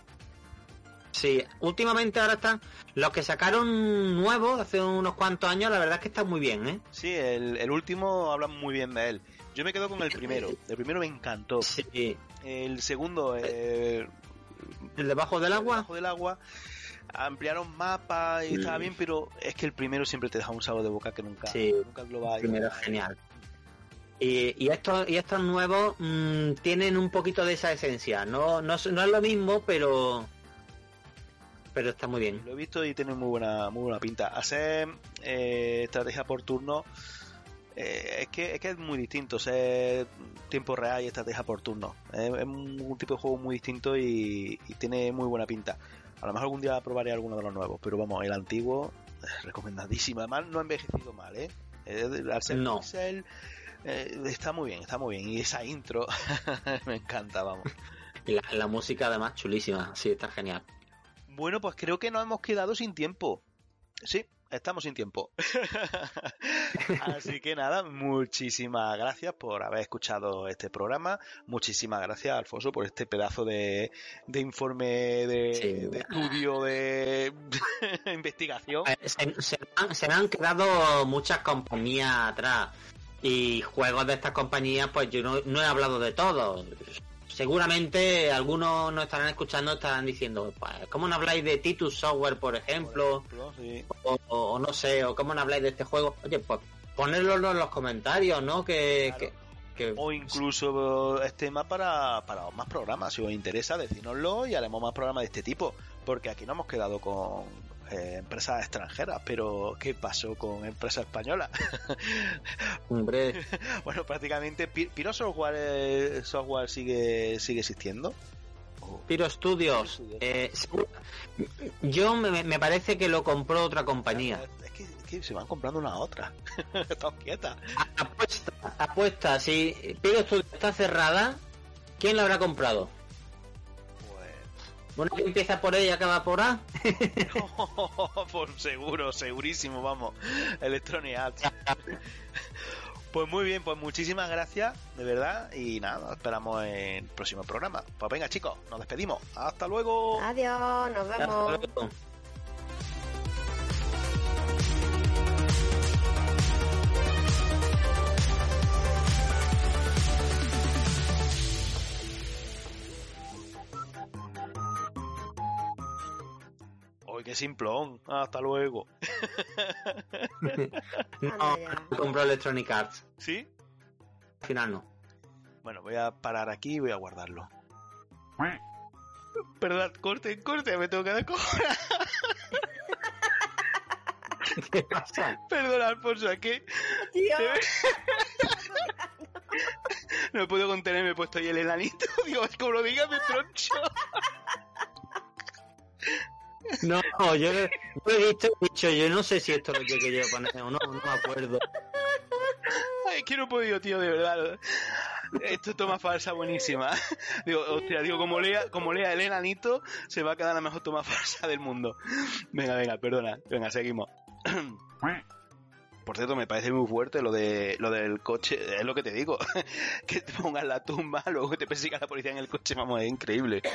Sí, últimamente ahora están los que sacaron nuevos hace unos cuantos años, la verdad es que están muy bien, ¿eh? Sí, el, último hablan muy bien de él. Yo me quedo con el primero. El primero me encantó. Sí. El segundo, eh, el debajo del agua. Debajo del agua. Ampliaron mapas y estaba bien, pero es que el primero siempre te deja un sabor de boca que nunca, sí, nunca lo va a El primero es genial. Y, y, estos, y estos nuevos mm, tienen un poquito de esa esencia. No, no, no es lo mismo, pero pero está muy bien. Lo he visto y tiene muy buena, muy buena pinta. Hacer eh, estrategia por turno eh, es, que, es que es muy distinto, ser tiempo real y estrategia por turno. Es, un, tipo de juego muy distinto y, tiene muy buena pinta. A lo mejor algún día probaré alguno de los nuevos, pero vamos, el antiguo es recomendadísimo. Además, no ha envejecido mal, ¿eh? al ser no. eh, está muy bien, está muy bien. Y esa intro me encanta, vamos. Y la, la música además chulísima, sí, está genial. Bueno, pues creo que nos hemos quedado sin tiempo. Sí, estamos sin tiempo. Así que nada, muchísimas gracias por haber escuchado este programa. Muchísimas gracias, Alfonso, por este pedazo de, informe de, estudio, de investigación. Eh, se, han, han, quedado muchas compañías atrás. Y juegos de estas compañías, pues yo no, no he hablado de todos seguramente algunos nos estarán escuchando estarán diciendo pues, ¿cómo no habláis de Titus Software por ejemplo? o, no sé o cómo no habláis de este juego oye pues ponerlo en los comentarios ¿no? que, o incluso es tema para, para más programas. Si os interesa decínoslo y haremos más programas de este tipo porque aquí no hemos quedado con eh, empresas extranjeras, pero ¿qué pasó con empresas españolas? Hombre. bueno, prácticamente Piro Software, eh, software sigue, sigue existiendo. Piro Studios. Eh, yo me, parece que lo compró otra compañía. Es que, se van comprando una a otra. Están quietas. Apuesta, apuesta. Si Piro Studios está cerrada, ¿quién la habrá comprado? Bueno, que empieza por E y acaba por A. por seguro, segurísimo, vamos. Electronic Arts. Pues muy bien, pues muchísimas gracias, de verdad. Y nada, esperamos en el próximo programa. Pues venga, chicos, nos despedimos. Hasta luego. Adiós, nos vemos. Que simplón. Hasta luego. no, compró Electronic Arts. ¿Sí? Al final no. Bueno, voy a parar aquí y voy a guardarlo. Perdón, corte, corte, me tengo que dar cojones. ¿Qué pasa? Perdona, Alfonso, es que no me puedo contener, me he puesto ahí el enanito. Digo, es como lo digas, me troncho. No, yo, yo he he dicho, yo no sé si esto es lo que quería poner o no, no me acuerdo. Es que no he podido, tío, de verdad. Esto es toma falsa buenísima. Digo, hostia, digo, como lea, como lea el enanito, se va a quedar la mejor toma falsa del mundo. Venga, venga, perdona. Venga, seguimos. Por cierto, me parece muy fuerte lo de lo del coche, es lo que te digo, que te pongan la tumba, luego que te persiga la policía en el coche, vamos, es increíble.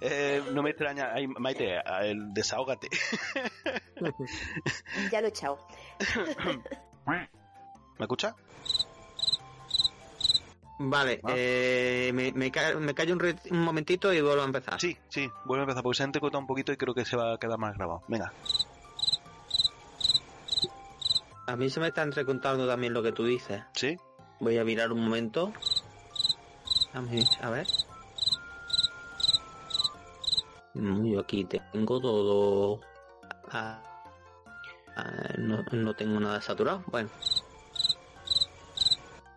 Eh, no me extraña, ay, Maite, el desahógate. ya lo he echado. ¿Me escuchas? Vale, Ah. eh, me, me, ca- me callo un, re- un momentito y vuelvo a empezar. Sí, sí, vuelve a empezar porque se ha entrecortado un poquito y creo que se va a quedar más grabado. Venga. A mí se me está entrecontando también lo que tú dices. ¿Sí? Voy a mirar un momento. A mí- a ver. Mm, Yo aquí tengo todo. Ah, ah, no, no tengo nada saturado. Bueno.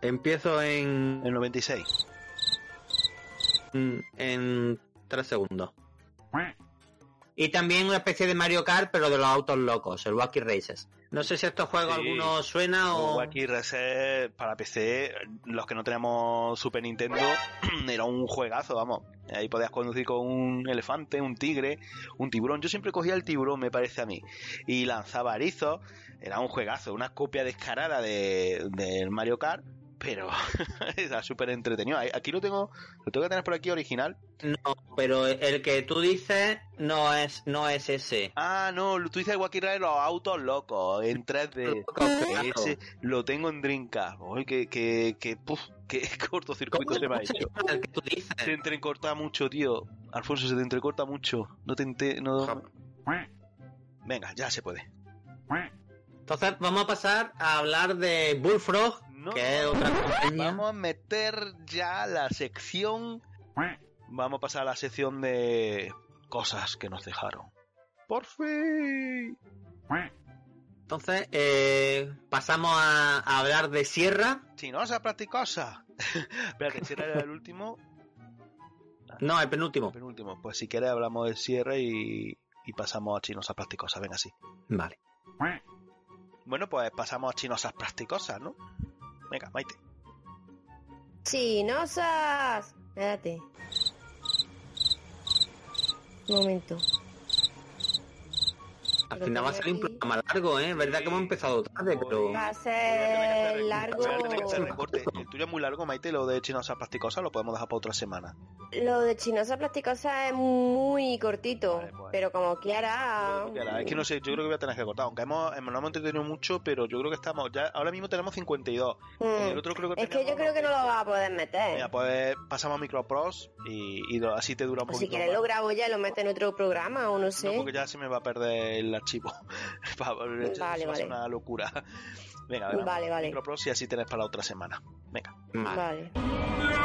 Empiezo en, El 96. en, en 3 segundos. Y también una especie de Mario Kart, pero de los autos locos, el Wacky Races. No sé si estos juegos Sí. alguno suena o... Wacky Reset para PC, los que no tenemos Super Nintendo, era un juegazo, vamos. Ahí podías conducir con un elefante, un tigre, un tiburón. Yo siempre cogía el tiburón, me parece a mí. Y lanzaba erizos. Era un juegazo, una copia descarada de, del Mario Kart. Pero era súper entretenido. Aquí lo tengo, lo tengo que tener por aquí original. No, pero el que tú dices no es no es ese. Ah, no, tú dices Wacky Race los autos locos en 3D. Claro. Ese lo tengo en Dreamcast. Uy, que, que, que, puf, que cortocircuito ¿Cómo se me ha hecho. el que tú dices? Se entrecorta mucho, tío. Alfonso, se te entrecorta mucho. No te ente- no... Venga, ya se puede. Entonces vamos a pasar a hablar de Bullfrog, No, que es otra compañía. Vamos a meter ya la sección. Vamos a pasar a la sección de cosas que nos dejaron. Por fin. Entonces eh, pasamos a, a hablar de Sierra. Chinosa practicosa. Espérate, si era el último. No, el penúltimo. Penúltimo. Pues si quieres hablamos del cierre y, y pasamos a chinosa practicosa. Venga, sí. Vale. Bueno, pues pasamos a chinosas practicosas, ¿no? Venga, Maite. Chinosas. Espérate. Un momento. Al Pero final va a ser un programa largo, ¿eh? Es verdad que hemos empezado tarde, pero... Va a ser largo. El tuyo es muy largo, Maite, lo de chinosas practicosas lo podemos dejar para otra semana. Lo de chinosa plasticosa es muy cortito, Vale, pues. pero como quiera. Es que no sé, yo creo que voy a tener que cortar. Aunque hemos, hemos- no hemos entretenido mucho, pero yo creo que estamos ya. Ahora mismo tenemos 52. Mm. El otro creo que Es que yo creo que no lo 90. vas a poder meter. Mira, pues pasamos a Micropros y, y así te dura un o si poquito. quieres más. lo grabo ya y lo meto en otro programa o no sé. No, porque ya se me va a perder el archivo. Va- Vale, ser vale. una locura. Venga, venga. Vale, vale. Micropros y así tenés para la otra semana. Venga. Vale. Vale.